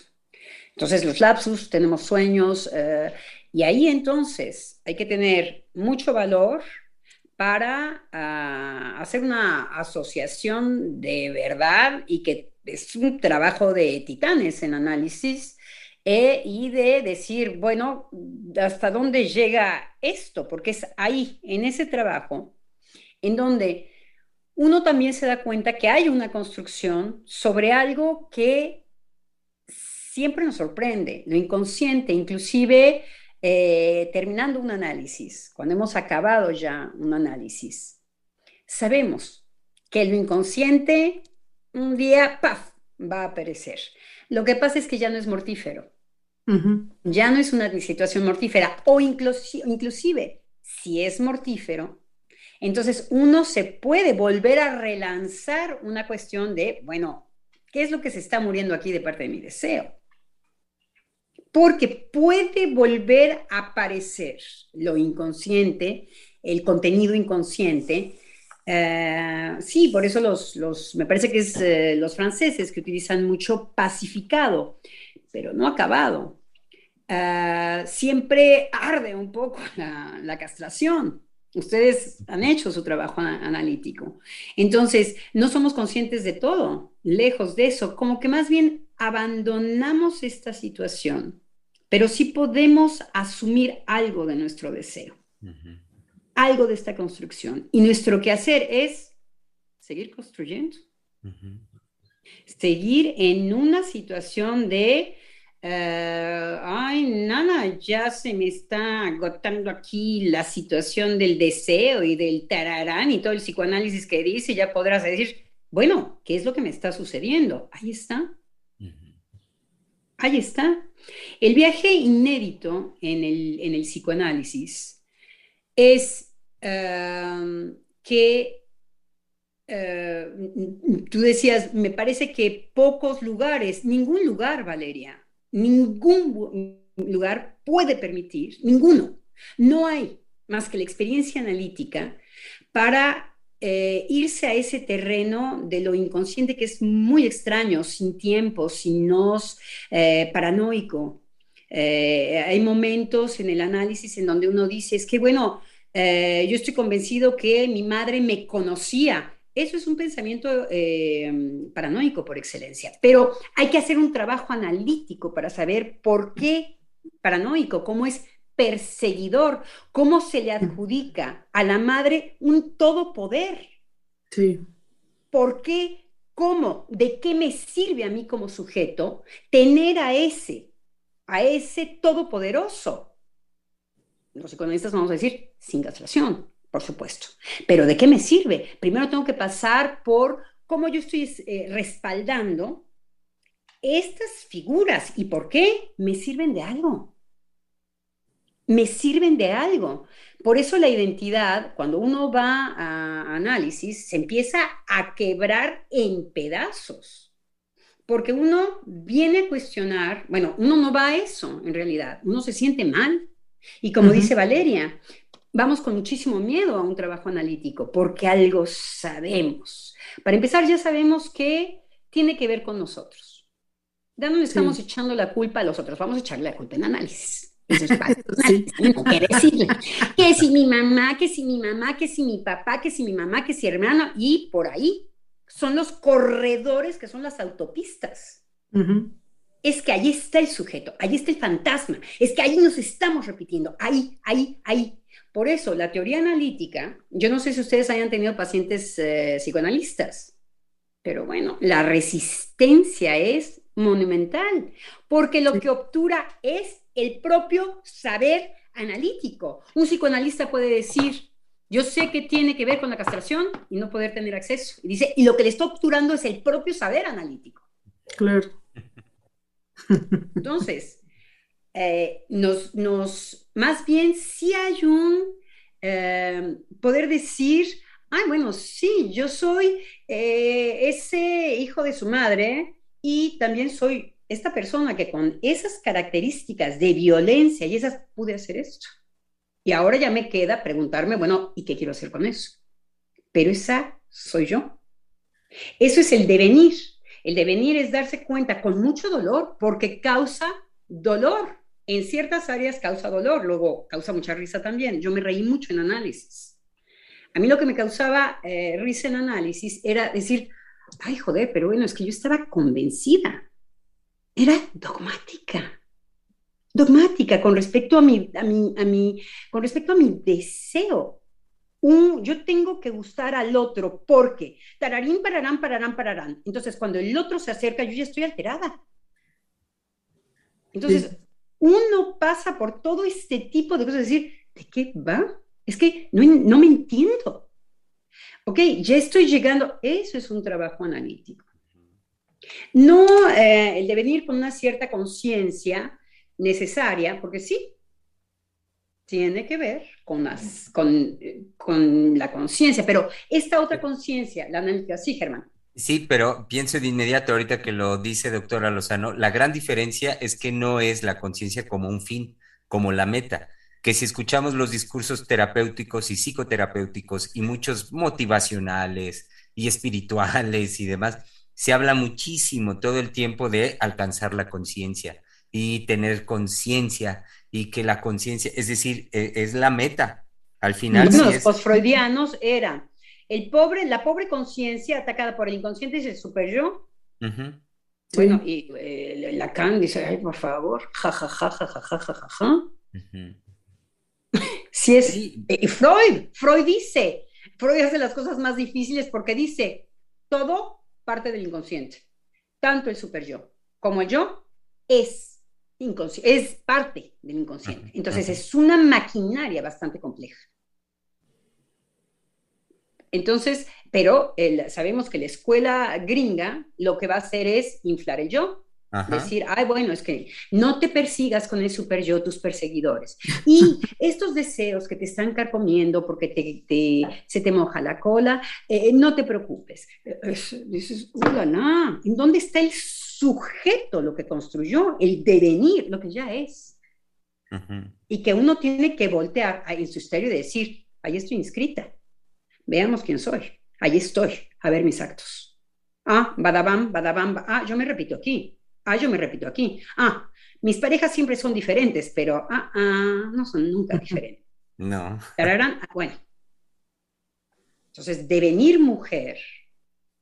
Entonces, los lapsus, tenemos sueños, eh, y ahí entonces hay que tener mucho valor para ah, hacer una asociación de verdad y que es un trabajo de titanes en análisis eh, y de decir, bueno, ¿hasta dónde llega esto? Porque es ahí, en ese trabajo, en donde uno también se da cuenta que hay una construcción sobre algo que siempre nos sorprende, lo inconsciente, inclusive eh, terminando un análisis, cuando hemos acabado ya un análisis, sabemos que lo inconsciente un día, ¡paf!, va a aparecer. Lo que pasa es que ya no es mortífero. Ya no es una situación mortífera o inclusive si es mortífero, entonces uno se puede volver a relanzar una cuestión de, bueno, ¿qué es lo que se está muriendo aquí de parte de mi deseo? Porque puede volver a aparecer lo inconsciente, el contenido inconsciente. Eh, sí, por eso los, me parece que es eh, los franceses que utilizan mucho pacificado, pero no acabado. Eh, siempre arde un poco la castración. Ustedes han hecho su trabajo analítico. Entonces, no somos conscientes de todo, lejos de eso, como que más bien abandonamos esta situación, pero sí podemos asumir algo de nuestro deseo, algo de esta construcción. Y nuestro quehacer es seguir construyendo, seguir en una situación de eh, ay, nana, ya se me está agotando aquí la situación del deseo y del tararán y todo el psicoanálisis que dice, ya podrás decir, bueno, ¿qué es lo que me está sucediendo? Ahí está. Ahí está. El viaje inédito en el, psicoanálisis es eh, que eh, tú decías, me parece que pocos lugares, ningún lugar, Valeria, ningún lugar puede permitir, ninguno, no hay más que la experiencia analítica para eh, irse a ese terreno de lo inconsciente que es muy extraño, sin tiempo, sin nos, eh, paranoico. Eh, hay momentos en el análisis en donde uno dice, es que bueno, yo estoy convencido que mi madre me conocía eso es un pensamiento paranoico por excelencia, pero hay que hacer un trabajo analítico para saber por qué paranoico, cómo es perseguidor, cómo se le adjudica a la madre un todopoder. Sí. ¿Por qué? ¿Cómo? ¿De qué me sirve a mí como sujeto tener a ese, a ese todopoderoso? Los economistas vamos a decir sin castración, por supuesto. Pero ¿de qué me sirve? Primero tengo que pasar por cómo yo estoy eh, respaldando estas figuras y por qué me sirven de algo. Me sirven de algo. Por eso la identidad, cuando uno va a análisis, se empieza a quebrar en pedazos. Porque uno viene a cuestionar, bueno, uno no va a eso en realidad, uno se siente mal. Y como dice Valeria, vamos con muchísimo miedo a un trabajo analítico porque algo sabemos. Para empezar, ya sabemos que tiene que ver con nosotros. Ya no le estamos echando la culpa a los otros, vamos a echarle la culpa en análisis. Que si mi mamá, que si mi mamá, que si mi papá, que si mi mamá, que si hermano, y por ahí son los corredores que son las autopistas. es que ahí está el sujeto, ahí está el fantasma, es que ahí nos estamos repitiendo, ahí, ahí, ahí. Por eso, la teoría analítica, yo no sé si ustedes hayan tenido pacientes eh, psicoanalistas, pero bueno, la resistencia es monumental, porque lo que obtura es el propio saber analítico. Un psicoanalista puede decir, yo sé que tiene que ver con la castración y no poder tener acceso. Y dice, y lo que le está obturando es el propio saber analítico. Claro. Entonces, eh, nos, nos, más bien sí hay un eh, poder decir, ay, bueno, sí, yo soy eh, ese hijo de su madre y también soy esta persona que con esas características de violencia y esas pude hacer esto. Y ahora ya me queda preguntarme, bueno, ¿y qué quiero hacer con eso? Pero esa soy yo. Eso es el devenir. El devenir es darse cuenta con mucho dolor porque causa dolor. En ciertas áreas causa dolor, luego causa mucha risa también. Yo me reí mucho en análisis. A mí lo que me causaba eh, risa en análisis era decir, ay, joder, pero bueno, es que yo estaba convencida. Era dogmática. Dogmática con respecto a mi, a mi, a mi, con respecto a mi deseo. Un, yo tengo que gustar al otro porque tararín, pararán, pararán, pararán. Entonces, cuando el otro se acerca, yo ya estoy alterada. Entonces, uno pasa por todo este tipo de cosas, decir, ¿de qué va? Es que no, no me entiendo. Ok, ya estoy llegando, eso es un trabajo analítico. No eh, el de venir con una cierta conciencia necesaria, porque sí, tiene que ver con, las, con, con la conciencia, pero esta otra conciencia, la analítica, sí, Germán. Sí, pero pienso de inmediato ahorita que lo dice doctora Lozano, la gran diferencia es que no es la conciencia como un fin, como la meta, que si escuchamos los discursos terapéuticos y psicoterapéuticos y muchos motivacionales y espirituales y demás, se habla muchísimo todo el tiempo de alcanzar la conciencia y tener conciencia y que la conciencia, es decir, e, es la meta. Al final. los posfreudianos eran el pobre, la pobre conciencia atacada por el inconsciente es el super yo. Bueno, y eh, Lacan dice, ay, por favor, ja, ja, ja, ja, ja, ja, ja, ja. Si es, y Freud, Freud dice, Freud hace las cosas más difíciles porque dice, todo parte del inconsciente, tanto el super yo como el yo es, es parte del inconsciente. Entonces es una maquinaria bastante compleja. Entonces, pero sabemos que la escuela gringa lo que va a hacer es inflar el yo. Decir, ay, bueno, es que no te persigas con el super yo, tus perseguidores. Y estos deseos que te están carcomiendo porque te, se te moja la cola, eh, no te preocupes. dices, no, ¿en dónde está el sujeto, lo que construyó, el devenir, lo que ya es? Y que uno tiene que voltear en su estéreo y decir, ahí estoy inscrita Veamos quién soy. Ahí estoy, a ver mis actos. Ah, badabam, badabam, ah, yo me repito aquí. Ah, yo me repito aquí. Ah, mis parejas siempre son diferentes, pero ah, ah, no son nunca diferentes. No. Ah, bueno. Entonces, devenir mujer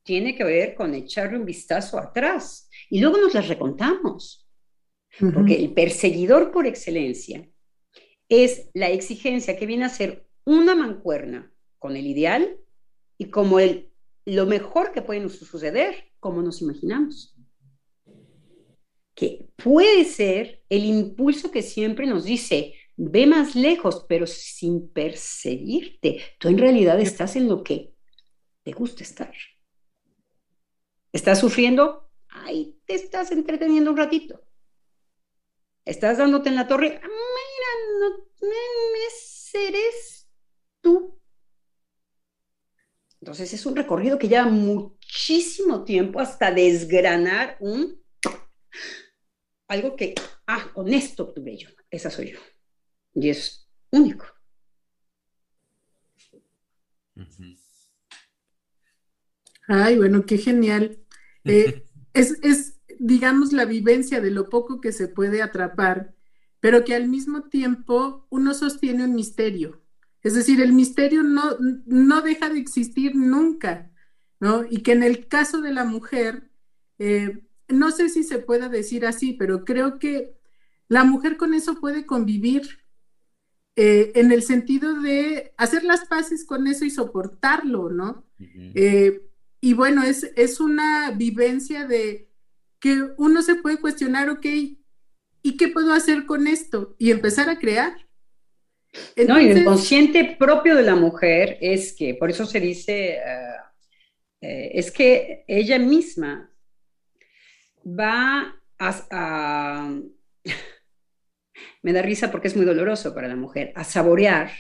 tiene que ver con echarle un vistazo atrás y luego nos las recontamos. Porque el perseguidor por excelencia es la exigencia que viene a ser una mancuerna con el ideal y como el, lo mejor que puede suceder, como nos imaginamos. Que puede ser el impulso que siempre nos dice, ve más lejos, pero sin perseguirte. Tú en realidad estás en lo que te gusta estar. ¿Estás sufriendo? Ahí te estás entreteniendo un ratito. ¿Estás dándote en la torre? Mira, no, me eres tú entonces es un recorrido que lleva muchísimo tiempo hasta desgranar un algo que, ah, con esto obtuve yo, esa soy yo. Y es único. Ay, bueno, qué genial. Eh, es, es, digamos, la vivencia de lo poco que se puede atrapar, pero que al mismo tiempo uno sostiene un misterio. Es decir, el misterio no, no deja de existir nunca, ¿no? Y que en el caso de la mujer, eh, no sé si se puede decir así, pero creo que la mujer con eso puede convivir eh, en el sentido de hacer las paces con eso y soportarlo, ¿no? Eh, y bueno, es, es una vivencia de que uno se puede cuestionar, ok, ¿y qué puedo hacer con esto? Y empezar a crear. no, y el consciente propio de la mujer es que, por eso se dice, eh, es que ella misma va a, me da risa porque es muy doloroso para la mujer, a saborear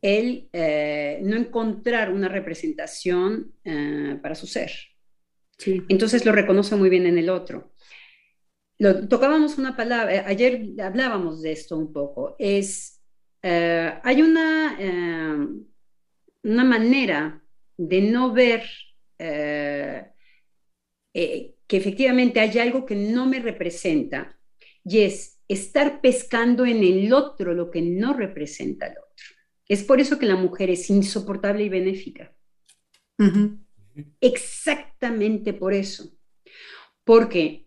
el eh, no encontrar una representación eh, para su ser. Entonces lo reconoce muy bien en el otro. Lo, tocábamos una palabra, eh, ayer hablábamos de esto un poco, es, hay una, una manera de no ver que efectivamente hay algo que no me representa y es estar pescando en el otro lo que no representa al otro. Es por eso que la mujer es insoportable y benéfica. Exactamente por eso. Porque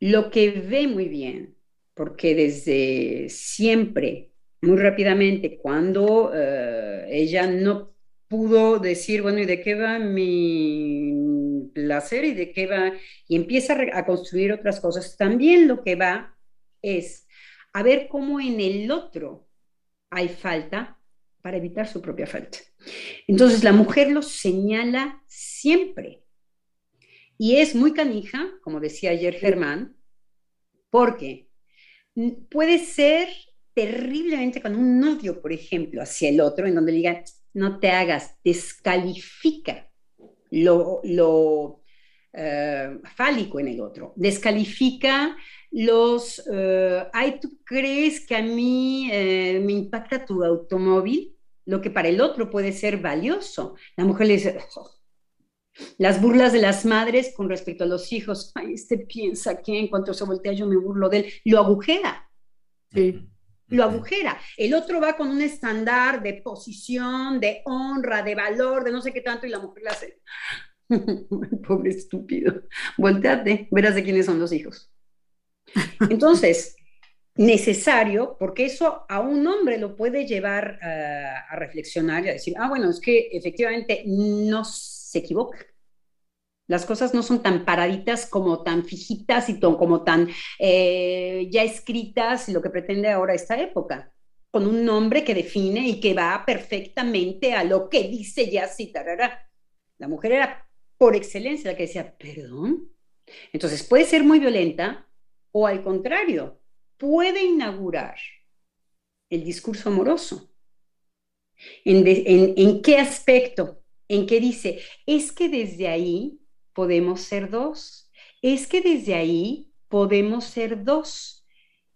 lo que ve muy bien, porque desde siempre, muy rápidamente, cuando eh, ella no pudo decir, bueno, ¿y de qué va mi placer y de qué va? Y empieza a, construir otras cosas. También lo que va es a ver cómo en el otro hay falta para evitar su propia falta. Entonces la mujer lo señala siempre. Y es muy canija, como decía ayer Germán, porque puede ser terriblemente con un odio, por ejemplo, hacia el otro, en donde le no te hagas, descalifica lo, lo eh, fálico en el otro, descalifica los, eh, ay, ¿tú crees que a mí eh, me impacta tu automóvil? Lo que para el otro puede ser valioso. La mujer le dice, oh". las burlas de las madres con respecto a los hijos, ay, este piensa que en cuanto se voltea yo me burlo de él, lo agujera. Sí lo agujera. El otro va con un estándar de posición, de honra, de valor, de no sé qué tanto, y la mujer le hace. Pobre estúpido. Volteate, verás de quiénes son los hijos. Entonces, necesario, porque eso a un hombre lo puede llevar a, a reflexionar y a decir, ah, bueno, es que efectivamente no se equivoca. Las cosas no son tan paraditas como tan fijitas y como tan eh, ya escritas, lo que pretende ahora esta época, con un nombre que define y que va perfectamente a lo que dice ya así, tarara. La mujer era por excelencia la que decía, perdón. Entonces puede ser muy violenta o al contrario, puede inaugurar el discurso amoroso. ¿En, en qué aspecto? En qué dice, es que desde ahí podemos ser dos. Es que desde ahí podemos ser dos.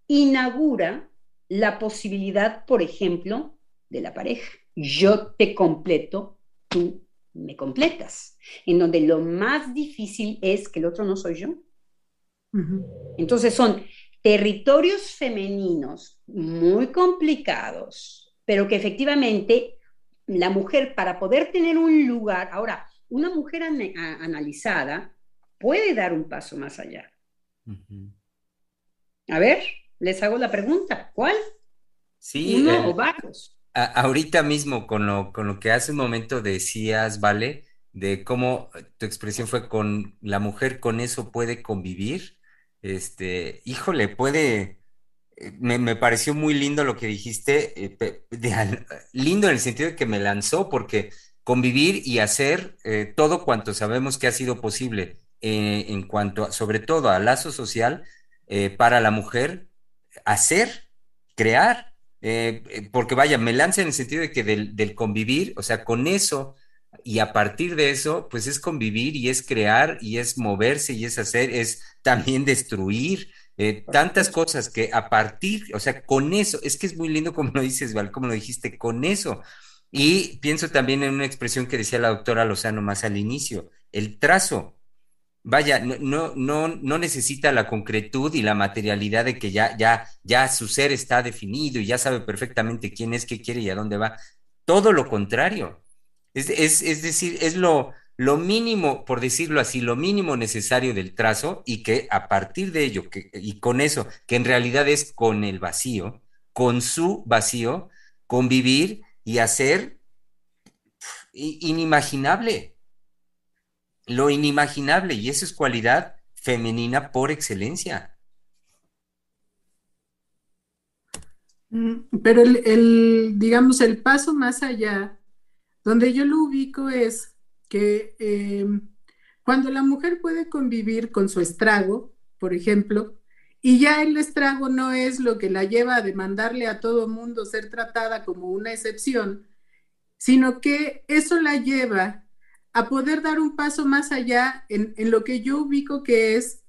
Inaugura la posibilidad, por ejemplo, de la pareja. Yo te completo, tú me completas. En donde lo más difícil es que el otro no soy yo. Entonces son territorios femeninos muy complicados, pero que efectivamente la mujer para poder tener un lugar, ahora, una mujer analizada puede dar un paso más allá. A ver, les hago la pregunta, ¿cuál? Sí. Uno eh, o varios. ahorita mismo, con lo, con lo que hace un momento decías, ¿vale? De cómo tu expresión fue con la mujer con eso puede convivir. Este, híjole, puede, eh, me, pareció muy lindo lo que dijiste, eh, lindo en el sentido de que me lanzó, porque convivir y hacer eh, todo cuanto sabemos que ha sido posible eh, en cuanto, sobre todo a lazo social eh, para la mujer, hacer, crear, porque vaya, me lanza en el sentido de que del, del, convivir, o sea, con eso y a partir de eso, pues es convivir y es crear y es moverse y es hacer, es también destruir. tantas cosas que a partir, o sea, con eso, es que es muy lindo como lo dices, Val, como lo dijiste, con eso y pienso también en una expresión que decía la doctora Lozano más al inicio, el trazo. Vaya, no, no, no necesita la concretud y la materialidad de que ya, ya, ya su ser está definido y ya sabe perfectamente quién es, qué quiere y a dónde va. Todo lo contrario. Es, es, es decir, es lo, lo mínimo, por decirlo así, lo mínimo necesario del trazo y que a partir de ello, que, y con eso, que en realidad es con el vacío, con su vacío, convivir y hacer inimaginable, lo inimaginable, y eso es cualidad femenina por excelencia. Mm, pero el, digamos, el paso más allá, donde yo lo ubico es que em, cuando la mujer puede convivir con su estrago, por ejemplo, y ya el estrago no es lo que la lleva a demandarle a todo mundo ser tratada como una excepción, sino que eso la lleva a poder dar un paso más allá en, en lo que yo ubico que es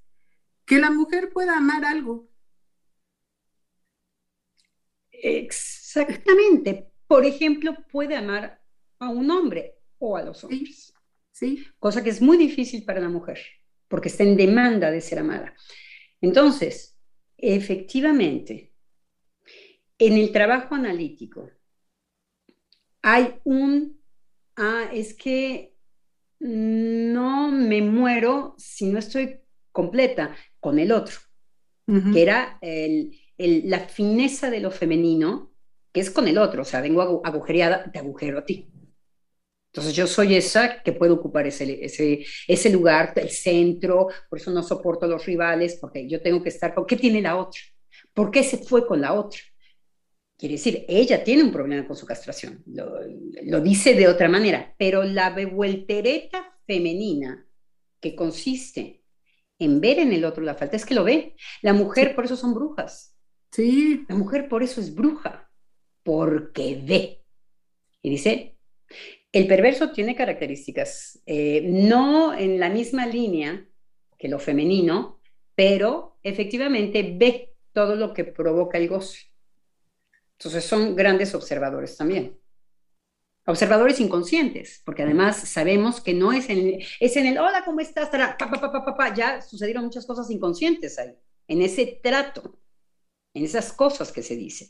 que la mujer pueda amar algo. Exactamente. Por ejemplo, puede amar a un hombre o a los hombres. Sí. Cosa que es muy difícil para la mujer, porque está en demanda de ser amada. Entonces, efectivamente, en el trabajo analítico hay un, ah, es que no me muero si no estoy completa con el otro, que era la fineza de lo femenino, que es con el otro, o sea, vengo agujereada, te agujero a ti. Entonces yo soy esa que puede ocupar ese, ese, ese lugar, el centro, por eso no soporto a los rivales, porque yo tengo que estar con, ¿qué tiene la otra? ¿Por qué se fue con la otra? Quiere decir, ella tiene un problema con su castración, lo, lo dice de otra manera, pero la bevueltereta femenina, que consiste en ver en el otro la falta, es que lo ve. La mujer por eso son brujas. Sí. La mujer por eso es bruja, porque ve. Y dice, el perverso tiene características, eh, no en la misma línea que lo femenino, pero efectivamente ve todo lo que provoca el gozo. Entonces son grandes observadores también. Observadores inconscientes, porque además sabemos que no es en el, es en el hola, ¿cómo estás? ya sucedieron muchas cosas inconscientes ahí, en ese trato, en esas cosas que se dicen.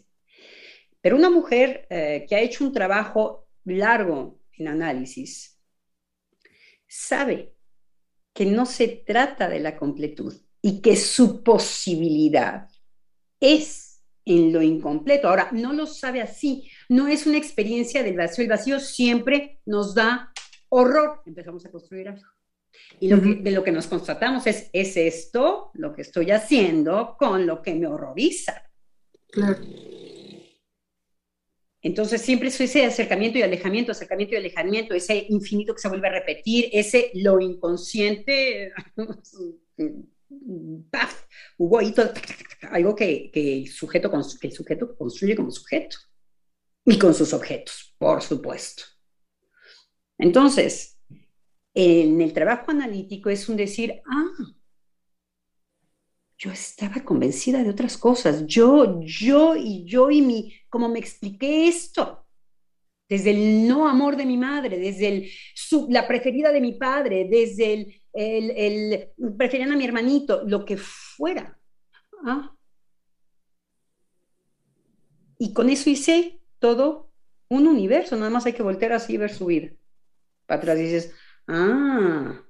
Pero una mujer eh, que ha hecho un trabajo largo en análisis, sabe que no se trata de la completud y que su posibilidad es en lo incompleto. Ahora, no lo sabe así, no es una experiencia del vacío, el vacío siempre nos da horror, empezamos a construir algo. Y lo que, de lo que nos constatamos es, ¿es esto lo que estoy haciendo con lo que me horroriza? Claro. Entonces siempre es ese acercamiento y alejamiento, acercamiento y alejamiento, ese infinito que se vuelve a repetir, ese lo inconsciente, algo que, el sujeto, el sujeto construye como sujeto y con sus objetos, por supuesto. Entonces, en el trabajo analítico es un decir, ah, yo estaba convencida de otras cosas, yo, yo y yo y mi, como me expliqué esto, desde el no amor de mi madre, desde el, la preferida de mi padre, desde el, el, el, preferían a mi hermanito, lo que fuera. ¿ah? Y con eso hice todo un universo, nada más hay que voltear así y ver su vida. Para atrás dices, ah,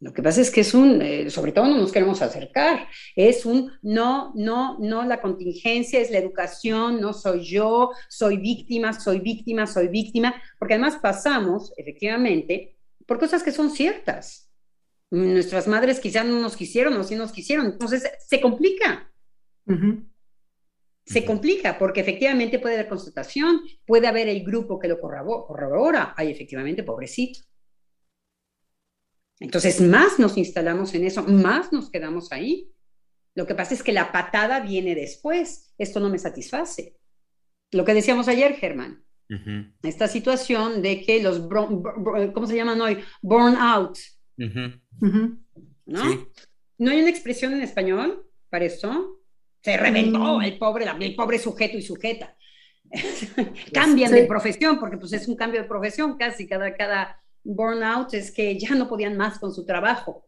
lo que pasa es que es un, eh, sobre todo no nos queremos acercar, es un no, no, no, la contingencia es la educación, no soy yo, soy víctima, soy víctima, soy víctima, porque además pasamos, efectivamente, por cosas que son ciertas. Nuestras madres quizás no nos quisieron o sí nos quisieron, entonces se complica. Se complica porque efectivamente puede haber constatación, puede haber el grupo que lo corrobora, hay efectivamente pobrecito. Entonces, más nos instalamos en eso, más nos quedamos ahí. Lo que pasa es que la patada viene después. Esto no me satisface. Lo que decíamos ayer, Germán. Esta situación de que los, ¿cómo se llaman hoy? Burn out. ¿No? ¿No hay una expresión en español para esto? Se reventó mm. el pobre, el pobre sujeto y sujeta. Cambian de profesión, porque pues es un cambio de profesión casi cada, cada, burnout es que ya no podían más con su trabajo.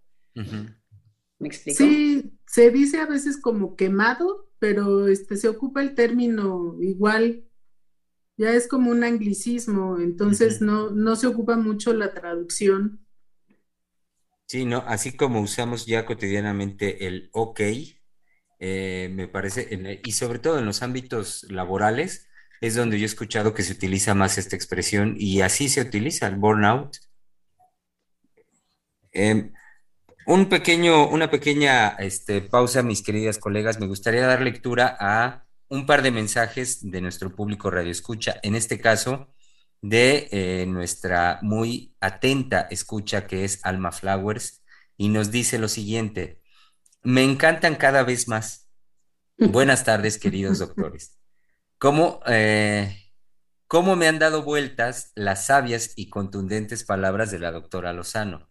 ¿Me explico? Sí, se dice a veces como quemado, pero este, se ocupa el término igual. ya es como un anglicismo, entonces no, no se ocupa mucho la traducción. Sí, no, así como usamos ya cotidianamente el ok, eh, me parece, y sobre todo en los ámbitos laborales, es donde yo he escuchado que se utiliza más esta expresión y así se utiliza el burnout. Em, un pequeño, una pequeña este, pausa, mis queridas colegas. Me gustaría dar lectura a un par de mensajes de nuestro público Radio Escucha, en este caso de eh, nuestra muy atenta escucha que es Alma Flowers, y nos dice lo siguiente, me encantan cada vez más. Buenas tardes, queridos doctores. ¿Cómo, eh, ¿Cómo me han dado vueltas las sabias y contundentes palabras de la doctora Lozano?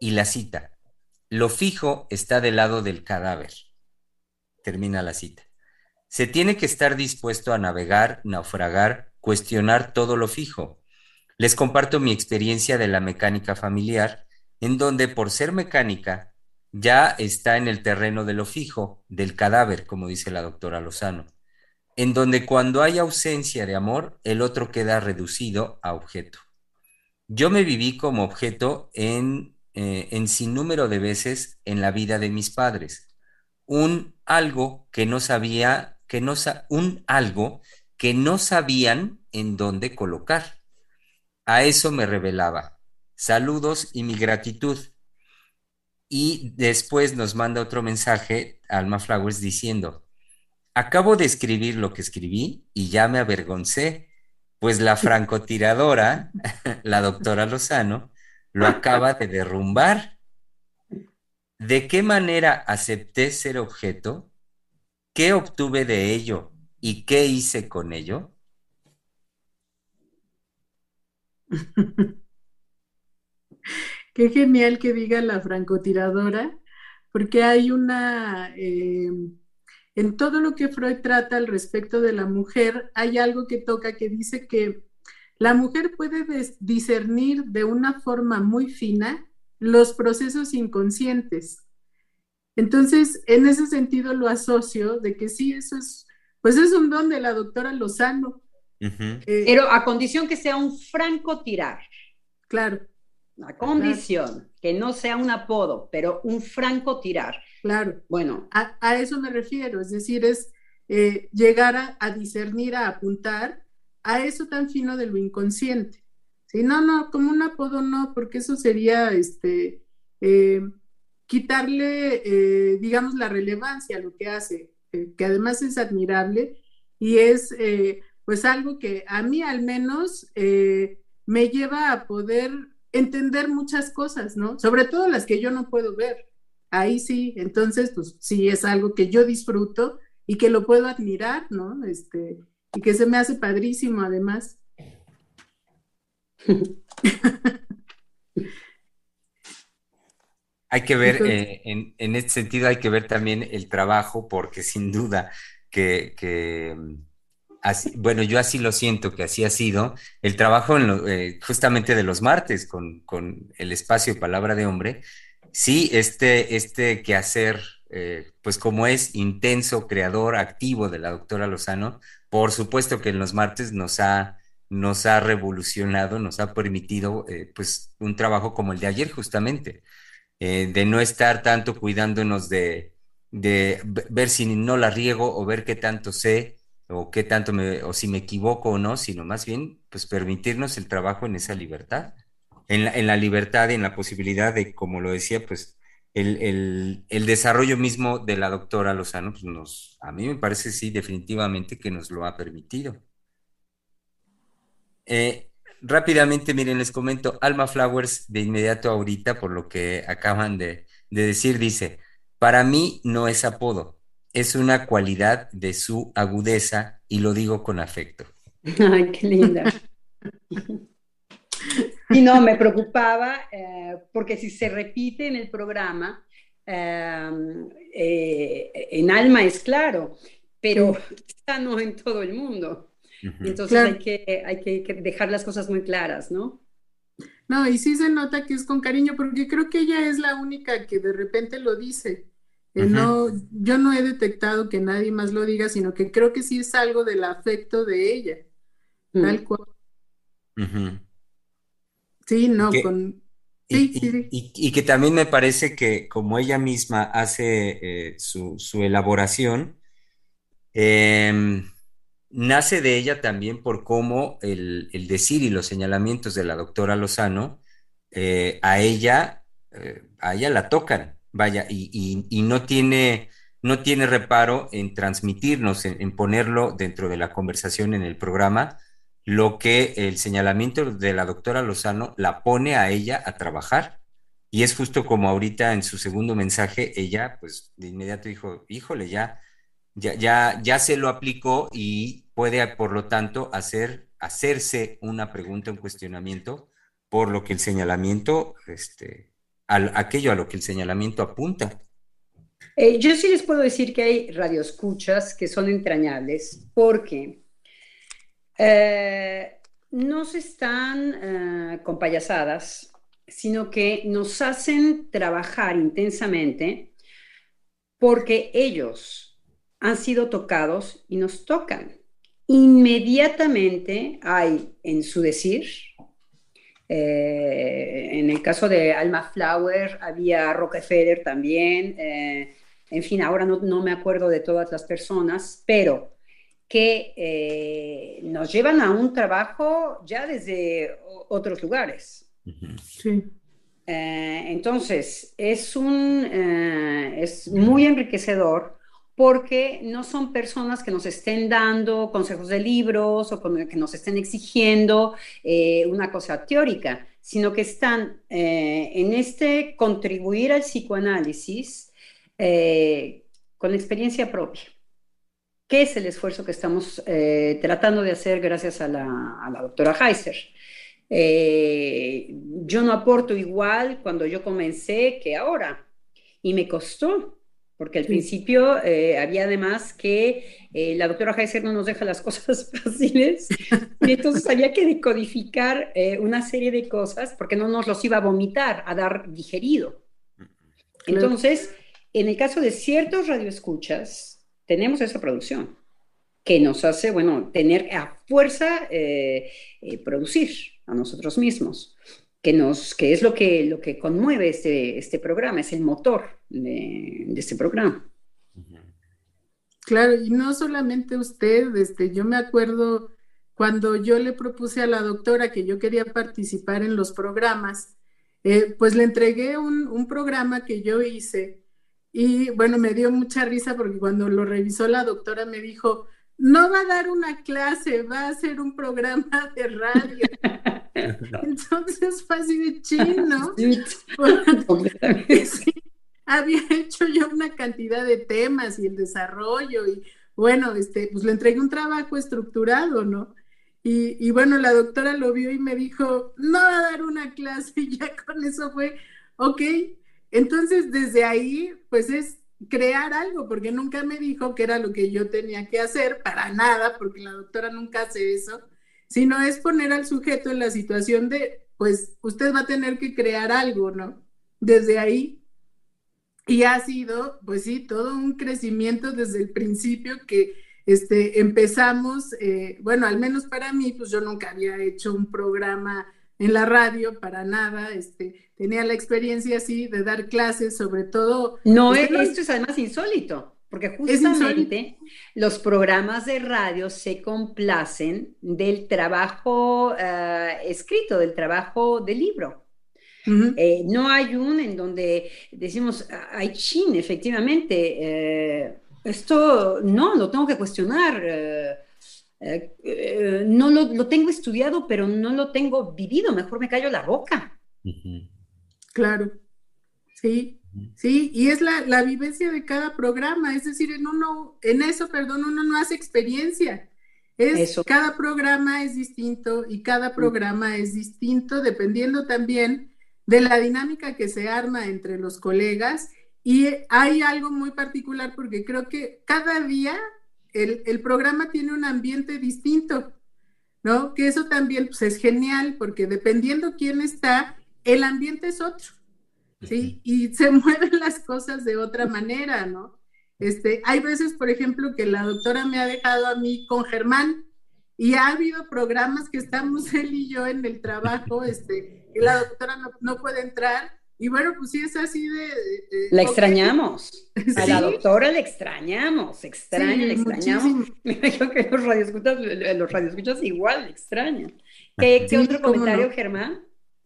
Y la cita, lo fijo está del lado del cadáver. Termina la cita. Se tiene que estar dispuesto a navegar, naufragar, cuestionar todo lo fijo. Les comparto mi experiencia de la mecánica familiar, en donde por ser mecánica ya está en el terreno de lo fijo, del cadáver, como dice la doctora Lozano, en donde cuando hay ausencia de amor, el otro queda reducido a objeto. Yo me viví como objeto en eh, en sin número de veces en la vida de mis padres. Un algo que no sabía, que no un algo que no sabían en dónde colocar. A eso me revelaba. Saludos y mi gratitud. Y después nos manda otro mensaje, Alma Flowers, diciendo, acabo de escribir lo que escribí y ya me avergoncé, pues la francotiradora, la doctora Lozano, lo acaba de derrumbar. ¿De qué manera acepté ser objeto? ¿Qué obtuve de ello? ¿Y qué hice con ello? Qué genial que diga la francotiradora, porque hay una, eh, en todo lo que Freud trata al respecto de la mujer, hay algo que toca que dice que la mujer puede discernir de una forma muy fina los procesos inconscientes. Entonces, en ese sentido lo asocio de que sí, eso es, pues es un don de la doctora Lozano. Eh, Pero a condición que sea un franco tirar. Claro. A condición que no sea un apodo, pero un franco tirar. Claro. Bueno. A, eso me refiero, es decir, es eh, llegar a discernir, a apuntar a eso tan fino de lo inconsciente. ¿sí? No, no, como un apodo no, porque eso sería este, eh, quitarle, eh, digamos, la relevancia a lo que hace, que además es admirable y es pues algo que a mí al menos me lleva a poder entender muchas cosas, ¿no? Sobre todo las que yo no puedo ver. Ahí sí, entonces, pues sí es algo que yo disfruto y que lo puedo admirar, ¿no? Este, y que se me hace padrísimo además. Hay que ver, eh, en, este sentido hay que ver también el trabajo, porque sin duda que, así, bueno, yo así lo siento, que así ha sido, el trabajo eh, justamente de los martes con, el espacio Palabra de Hombre, sí, este, este quehacer, eh, pues como es intenso, creador, activo de la doctora Lozano, por supuesto que en los martes nos ha, nos ha revolucionado, nos ha permitido eh, pues un trabajo como el de ayer justamente, eh, de no estar tanto cuidándonos de, de, ver si no la riego o ver qué tanto sé o qué tanto me, o si me equivoco o no, sino más bien pues permitirnos el trabajo en esa libertad, en la, en la libertad y en la posibilidad de, como lo decía, pues el, desarrollo mismo de la doctora Lozano, pues nos, a mí me parece sí, definitivamente que nos lo ha permitido. Eh, rápidamente, miren, les comento, Alma Flowers de inmediato ahorita, por lo que acaban de, de decir, dice, para mí no es apodo, es una cualidad de su agudeza y lo digo con afecto. Ay, qué linda. Y no, me preocupaba eh, porque si se repite en el programa, em, eh, en alma es claro, pero está no en todo el mundo. Entonces hay, que, hay que dejar las cosas muy claras, ¿no? No, y sí se nota que es con cariño, porque creo que ella es la única que de repente lo dice. no, yo no he detectado que nadie más lo diga, sino que creo que sí es algo del afecto de ella. mm. tal cual. Sí, no, con... Sí, y, sí, Y, que también me parece que como ella misma hace eh, su, elaboración, em, nace de ella también por cómo el, decir y los señalamientos de la doctora Lozano eh, a ella, eh, a ella la tocan, vaya, y, no tiene no tiene reparo en transmitirnos, en, ponerlo dentro de la conversación en el programa, lo que el señalamiento de la doctora Lozano la pone a ella a trabajar. Y es justo como ahorita en su segundo mensaje, ella pues de inmediato dijo, híjole, ya, ya, ya, ya se lo aplicó y puede, por lo tanto, hacer, hacerse una pregunta, un cuestionamiento, por lo que el señalamiento, este, aquello a lo que el señalamiento apunta. Eh, yo sí les puedo decir que hay radioescuchas que son entrañables porque eh, no se están eh, con payasadas, sino que nos hacen trabajar intensamente porque ellos han sido tocados y nos tocan. Inmediatamente hay en su decir, en el caso de Alma Flower había Rockefeller también, en fin, ahora no, me acuerdo de todas las personas, pero que eh, nos llevan a un trabajo ya desde otros lugares. Sí. Eh, entonces, es, un, eh, es muy enriquecedor porque no son personas que nos estén dando consejos de libros o que nos estén exigiendo una cosa teórica, sino que están en este contribuir al psicoanálisis eh, con experiencia propia. ¿Qué es el esfuerzo que estamos eh, tratando de hacer gracias a la, doctora Heiser? Eh, yo no aporto igual cuando yo comencé que ahora, y me costó, porque al principio había además que la doctora Heiser no nos deja las cosas fáciles, y entonces había que decodificar una serie de cosas porque no nos los iba a vomitar, a dar digerido. Entonces, en el caso de ciertos radioescuchas, tenemos esa producción que nos hace, bueno, tener a fuerza eh, eh, producir a nosotros mismos, que, nos, que es lo que, lo que conmueve este, este programa, es el motor de, este programa. Claro, y no solamente usted, este, yo me acuerdo cuando yo le propuse a la doctora que yo quería participar en los programas, eh, pues le entregué un, un programa que yo hice y bueno, me dio mucha risa porque cuando lo revisó la doctora me dijo, no va a dar una clase, va a hacer un programa de radio. Entonces fue así de chino. Sí, había hecho yo una cantidad de temas y el desarrollo y bueno, este, pues le entregué un trabajo estructurado, ¿no? Y, y bueno, la doctora lo vio y me dijo, no va a dar una clase y ya con eso fue, ok, entonces, desde ahí, pues es crear algo, porque nunca me dijo que era lo que yo tenía que hacer, para nada, porque la doctora nunca hace eso, sino es poner al sujeto en la situación de, pues usted va a tener que crear algo, ¿no? Desde ahí. Y ha sido, pues sí, todo un crecimiento desde el principio que este, empezamos, eh, bueno, al menos para mí, pues yo nunca había hecho un programa en la radio para nada, este, tenía la experiencia así de dar clases, sobre todo. No, pues, esto es además insólito, porque justamente los programas de radio se complacen del trabajo eh, escrito, del trabajo del libro. Eh, no hay un en donde decimos, hay chin, efectivamente, eh, esto no, lo tengo que cuestionar eh, eh, no lo, tengo estudiado, pero no lo tengo vivido, mejor me callo la boca. Claro, sí, sí, y es la, vivencia de cada programa, es decir, en uno, en eso, perdón, uno no hace experiencia. Es, Cada programa es distinto y cada programa es distinto dependiendo también de la dinámica que se arma entre los colegas. Y hay algo muy particular porque creo que cada día el, programa tiene un ambiente distinto, ¿no? Que eso también pues, es genial porque dependiendo quién está, el ambiente es otro, ¿sí? Y se mueven las cosas de otra manera, ¿no? Este, hay veces, por ejemplo, que la doctora me ha dejado a mí con Germán y ha habido programas que estamos él y yo en el trabajo, este, y la doctora no, puede entrar. Y bueno, pues sí es así de... la extrañamos. A la doctora le extrañamos, extraña, le extrañamos. Yo que los radioescuchas, los radioescuchas igual le extrañan. ¿Qué, otro comentario, Germán?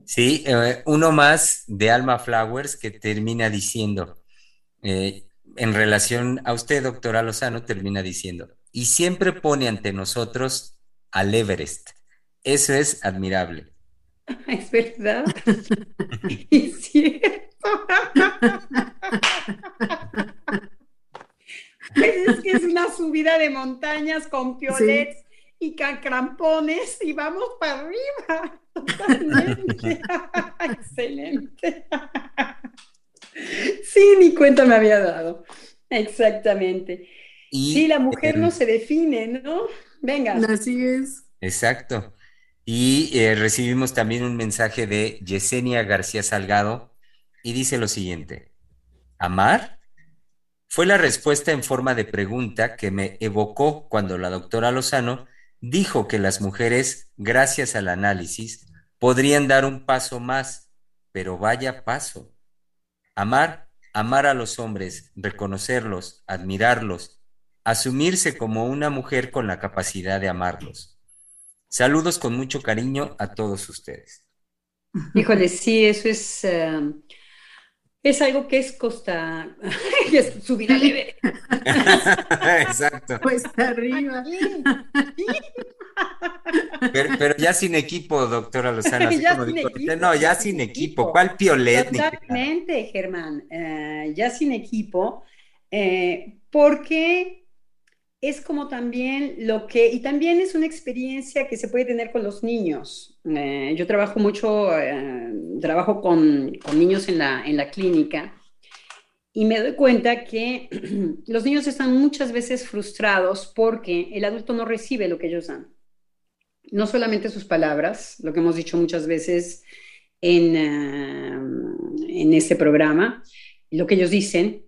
Sí, eh, uno más de Alma Flowers que termina diciendo, eh, en relación a usted, doctora Lozano, termina diciendo, y siempre pone ante nosotros al Everest. Eso es admirable. Es verdad. es cierto. es que es una subida de montañas con piolets y crampones y vamos para arriba. Totalmente. Excelente. sí, ni cuenta me había dado. Exactamente. Y, sí, la mujer no se define, ¿no? Venga. Así es. Exacto. Y eh, recibimos también un mensaje de Yesenia García Salgado y dice lo siguiente. ¿Amar? Fue la respuesta en forma de pregunta que me evocó cuando la doctora Lozano dijo que las mujeres, gracias al análisis, podrían dar un paso más, pero vaya paso. Amar, amar a los hombres, reconocerlos, admirarlos, asumirse como una mujer con la capacidad de amarlos. Saludos con mucho cariño a todos ustedes. Híjole, sí, eso es, eh, es algo que es costa, es subir. Exacto. Cuesta arriba. Pero, ya sin equipo, doctora Lozano. no, ya sin equipo. ¿Cuál piolet? Totalmente, Germán. Eh, ya sin equipo. Eh, porque es como también lo que, y también es una experiencia que se puede tener con los niños. Eh, yo trabajo mucho, eh, trabajo con, niños en la, en la clínica y me doy cuenta que los niños están muchas veces frustrados porque el adulto no recibe lo que ellos dan. No solamente sus palabras, lo que hemos dicho muchas veces en, eh, en este programa, lo que ellos dicen,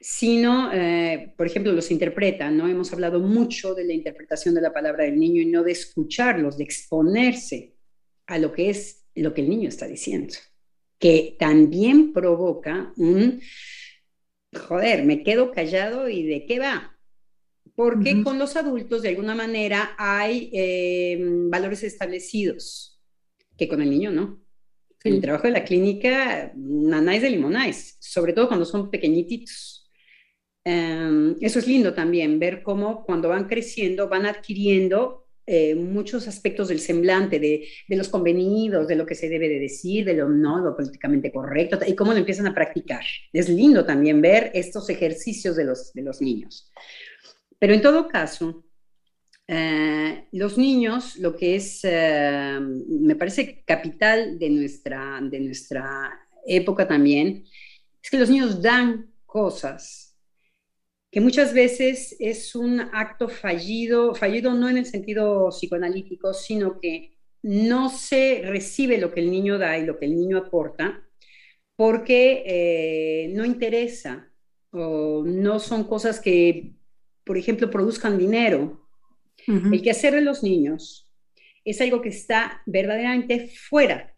sino, eh, por ejemplo, los interpretan, ¿no? Hemos hablado mucho de la interpretación de la palabra del niño y no de escucharlos, de exponerse a lo que es lo que el niño está diciendo, que también provoca un, joder, me quedo callado y de qué va. Porque con los adultos, de alguna manera, hay eh, valores establecidos, que con el niño no. En el trabajo de la clínica, nanáis de limonáis, sobre todo cuando son pequeñitos Em, eso es lindo también, ver cómo cuando van creciendo van adquiriendo eh, muchos aspectos del semblante, de, los convenidos, de lo que se debe de decir, de lo no, lo políticamente correcto, y cómo lo empiezan a practicar. Es lindo también ver estos ejercicios de los, de los niños. Pero en todo caso, eh, los niños, lo que es, eh, me parece capital de nuestra, de nuestra época también, es que los niños dan cosas que muchas veces es un acto fallido, fallido no en el sentido psicoanalítico, sino que no se recibe lo que el niño da y lo que el niño aporta porque eh, no interesa o no son cosas que, por ejemplo, produzcan dinero. El quehacer de los niños es algo que está verdaderamente fuera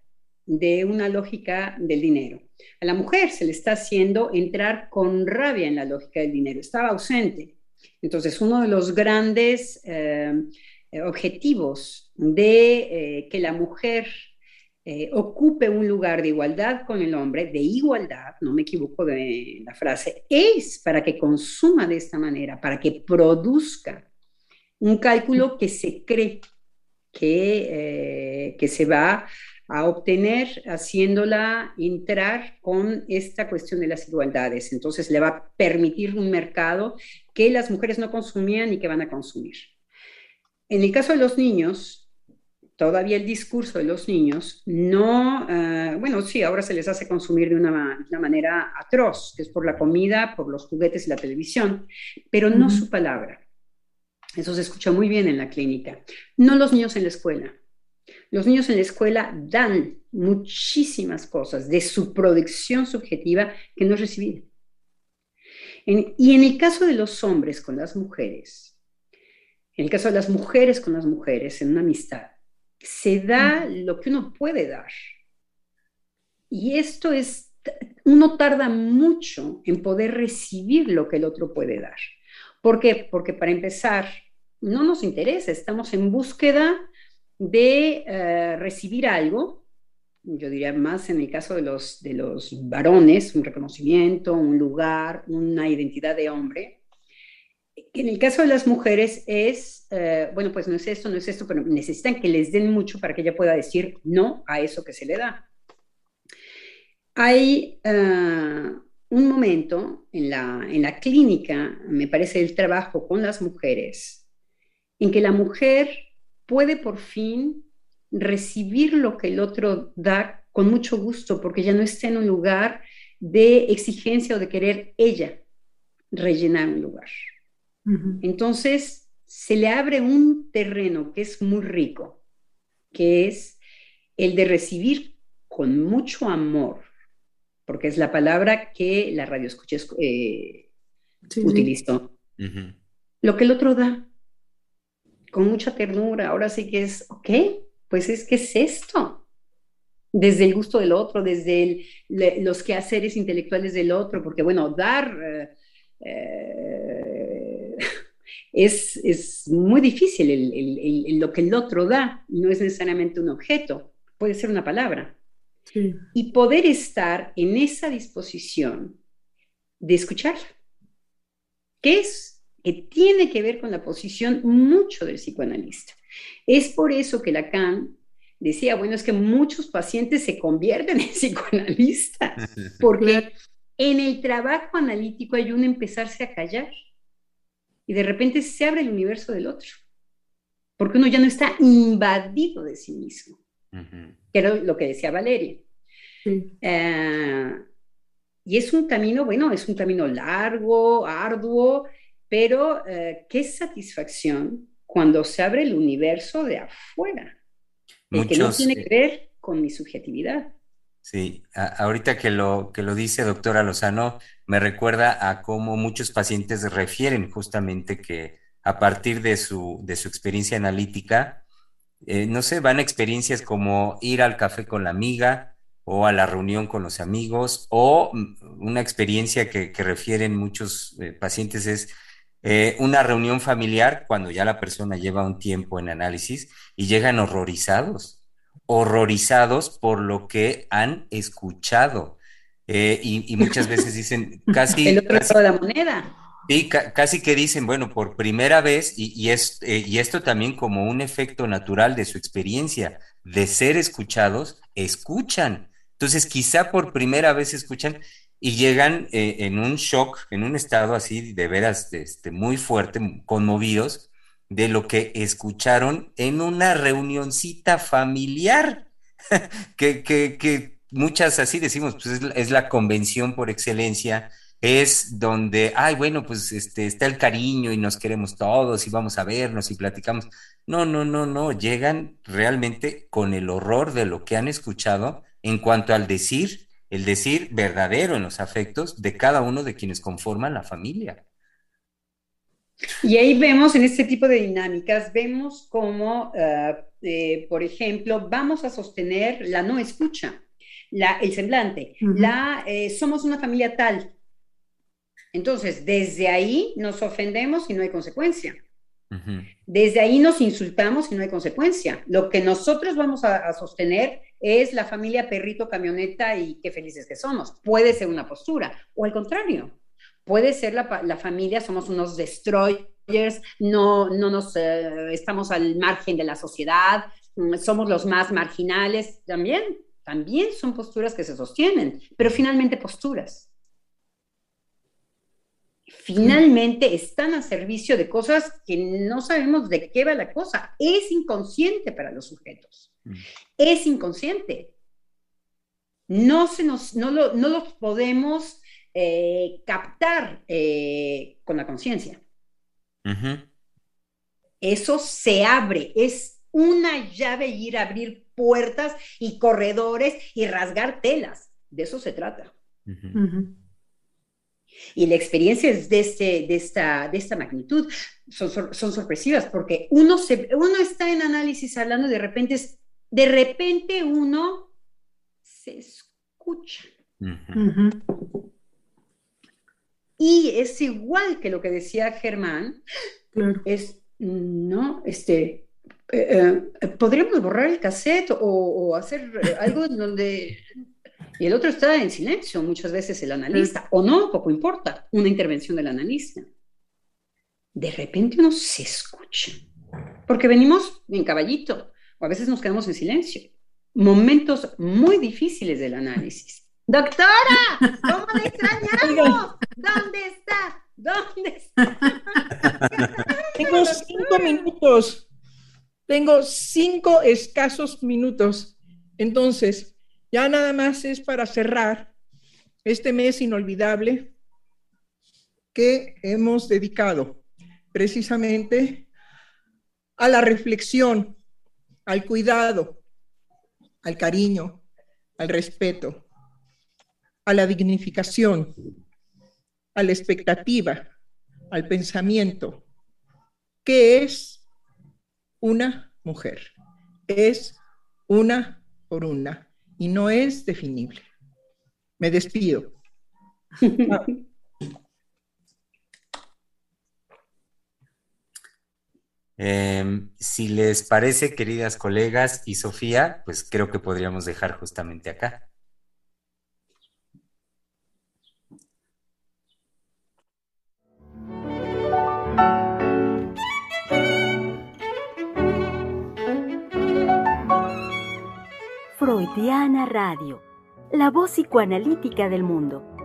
de una lógica del dinero. A la mujer se le está haciendo entrar con rabia en la lógica del dinero, estaba ausente. Entonces, uno de los grandes eh, objetivos de eh, que la mujer eh, ocupe un lugar de igualdad con el hombre, de igualdad, no me equivoco de la frase, es para que consuma de esta manera, para que produzca un cálculo que se cree que, que se va a obtener haciéndola entrar con esta cuestión de las igualdades. Entonces le va a permitir un mercado que las mujeres no consumían y que van a consumir. En el caso de los niños, todavía el discurso de los niños no, eh, bueno, sí, ahora se les hace consumir de una, manera atroz, que es por la comida, por los juguetes y la televisión, pero no su palabra. Eso se escucha muy bien en la clínica. No los niños en la escuela. Los niños en la escuela dan muchísimas cosas de su producción subjetiva que no es recibida. y en el caso de los hombres con las mujeres, en el caso de las mujeres con las mujeres, en una amistad, se da lo que uno puede dar. Y esto es, uno tarda mucho en poder recibir lo que el otro puede dar. ¿Por qué? Porque para empezar, no nos interesa, estamos en búsqueda de eh, recibir algo, yo diría más en el caso de los, de los varones, un reconocimiento, un lugar, una identidad de hombre. En el caso de las mujeres es, eh, bueno, pues no es esto, no es esto, pero necesitan que les den mucho para que ella pueda decir no a eso que se le da. Hay eh, un momento en la, en la clínica, me parece, el trabajo con las mujeres, en que la mujer puede por fin recibir lo que el otro da con mucho gusto, porque ya no está en un lugar de exigencia o de querer ella rellenar un lugar. Entonces, se le abre un terreno que es muy rico, que es el de recibir con mucho amor, porque es la palabra que la radio escucha eh, utilizó, lo que el otro da, con mucha ternura, ahora sí que es, ok, pues es que es esto, desde el gusto del otro, desde los quehaceres intelectuales del otro, porque bueno, dar eh, eh, es, muy difícil lo que el otro da, no es necesariamente un objeto, puede ser una palabra. Y poder estar en esa disposición de escuchar, que es, que tiene que ver con la posición mucho del psicoanalista. Es por eso que Lacan decía, bueno, es que muchos pacientes se convierten en psicoanalistas, porque en el trabajo analítico hay uno empezarse a callar y de repente se abre el universo del otro, porque uno ya no está invadido de sí mismo, que era lo que decía Valeria. Eh, y es un camino, bueno, es un camino largo, arduo, pero eh, qué satisfacción cuando se abre el universo de afuera, que no tiene que ver con mi subjetividad. Sí, ahorita que lo, que lo dice doctora Lozano, me recuerda a cómo muchos pacientes refieren justamente que a partir de su, de su experiencia analítica, eh, no sé, van a experiencias como ir al café con la amiga o a la reunión con los amigos, o mm, una experiencia que, refieren muchos eh, pacientes es eh, una reunión familiar cuando ya la persona lleva un tiempo en análisis y llegan horrorizados, horrorizados por lo que han escuchado. Eh, y, muchas veces dicen casi... El otro lado de la moneda. Sí, casi que dicen, bueno, por primera vez, y, es, eh, y esto también como un efecto natural de su experiencia de ser escuchados, escuchan. Entonces, quizá por primera vez escuchan y llegan eh, en un shock, en un estado así de veras este, muy fuerte, conmovidos de lo que escucharon en una reunioncita familiar, que, que, muchas así decimos, pues es, la convención por excelencia, es donde, ay, bueno, pues este, está el cariño y nos queremos todos y vamos a vernos y platicamos. No, no, no, no, llegan realmente con el horror de lo que han escuchado en cuanto al decir el decir verdadero en los afectos de cada uno de quienes conforman la familia. Y ahí vemos en este tipo de dinámicas, vemos cómo, eh, eh, por ejemplo, vamos a sostener la no escucha, la, el semblante, la, eh, somos una familia tal. Entonces, desde ahí nos ofendemos y no hay consecuencia. Desde ahí nos insultamos y no hay consecuencia. Lo que nosotros vamos a, sostener es la familia perrito, camioneta y qué felices que somos. Puede ser una postura. O al contrario, puede ser la, familia, somos unos destroyers, no, no nos, eh, estamos al margen de la sociedad, mm, somos los más marginales. También, también son posturas que se sostienen, pero finalmente posturas finalmente están a servicio de cosas que no sabemos de qué va la cosa. Es inconsciente para los sujetos. Es inconsciente. No, se nos, no, lo, los podemos eh, captar eh, con la conciencia. Eso se abre, es una llave ir a abrir puertas y corredores y rasgar telas. De eso se trata. Y las experiencias de, este, de, esta, de esta magnitud son, son sorpresivas porque uno, se, uno está en análisis hablando y de repente, de repente uno se escucha. Y es igual que lo que decía Germán, es, no, este, eh, eh, podríamos borrar el cassette o, hacer algo en donde... Y el otro está en silencio, muchas veces el analista, o no, poco importa, una intervención del analista. De repente uno se escucha, porque venimos en caballito, o a veces nos quedamos en silencio. Momentos muy difíciles del análisis. Doctora, ¿cómo le extrañamos? ¿Dónde está? ¿Dónde está? Tengo cinco minutos. Tengo cinco escasos minutos. Entonces, ya nada más es para cerrar este mes inolvidable que hemos dedicado precisamente a la reflexión, al cuidado, al cariño, al respeto, a la dignificación, a la expectativa, al pensamiento. ¿Qué es una mujer? Es una por una y no es definible. Me despido. Em, si les parece, queridas colegas y Sofía, pues creo que podríamos dejar justamente acá. Freudiana Radio, la voz psicoanalítica del mundo.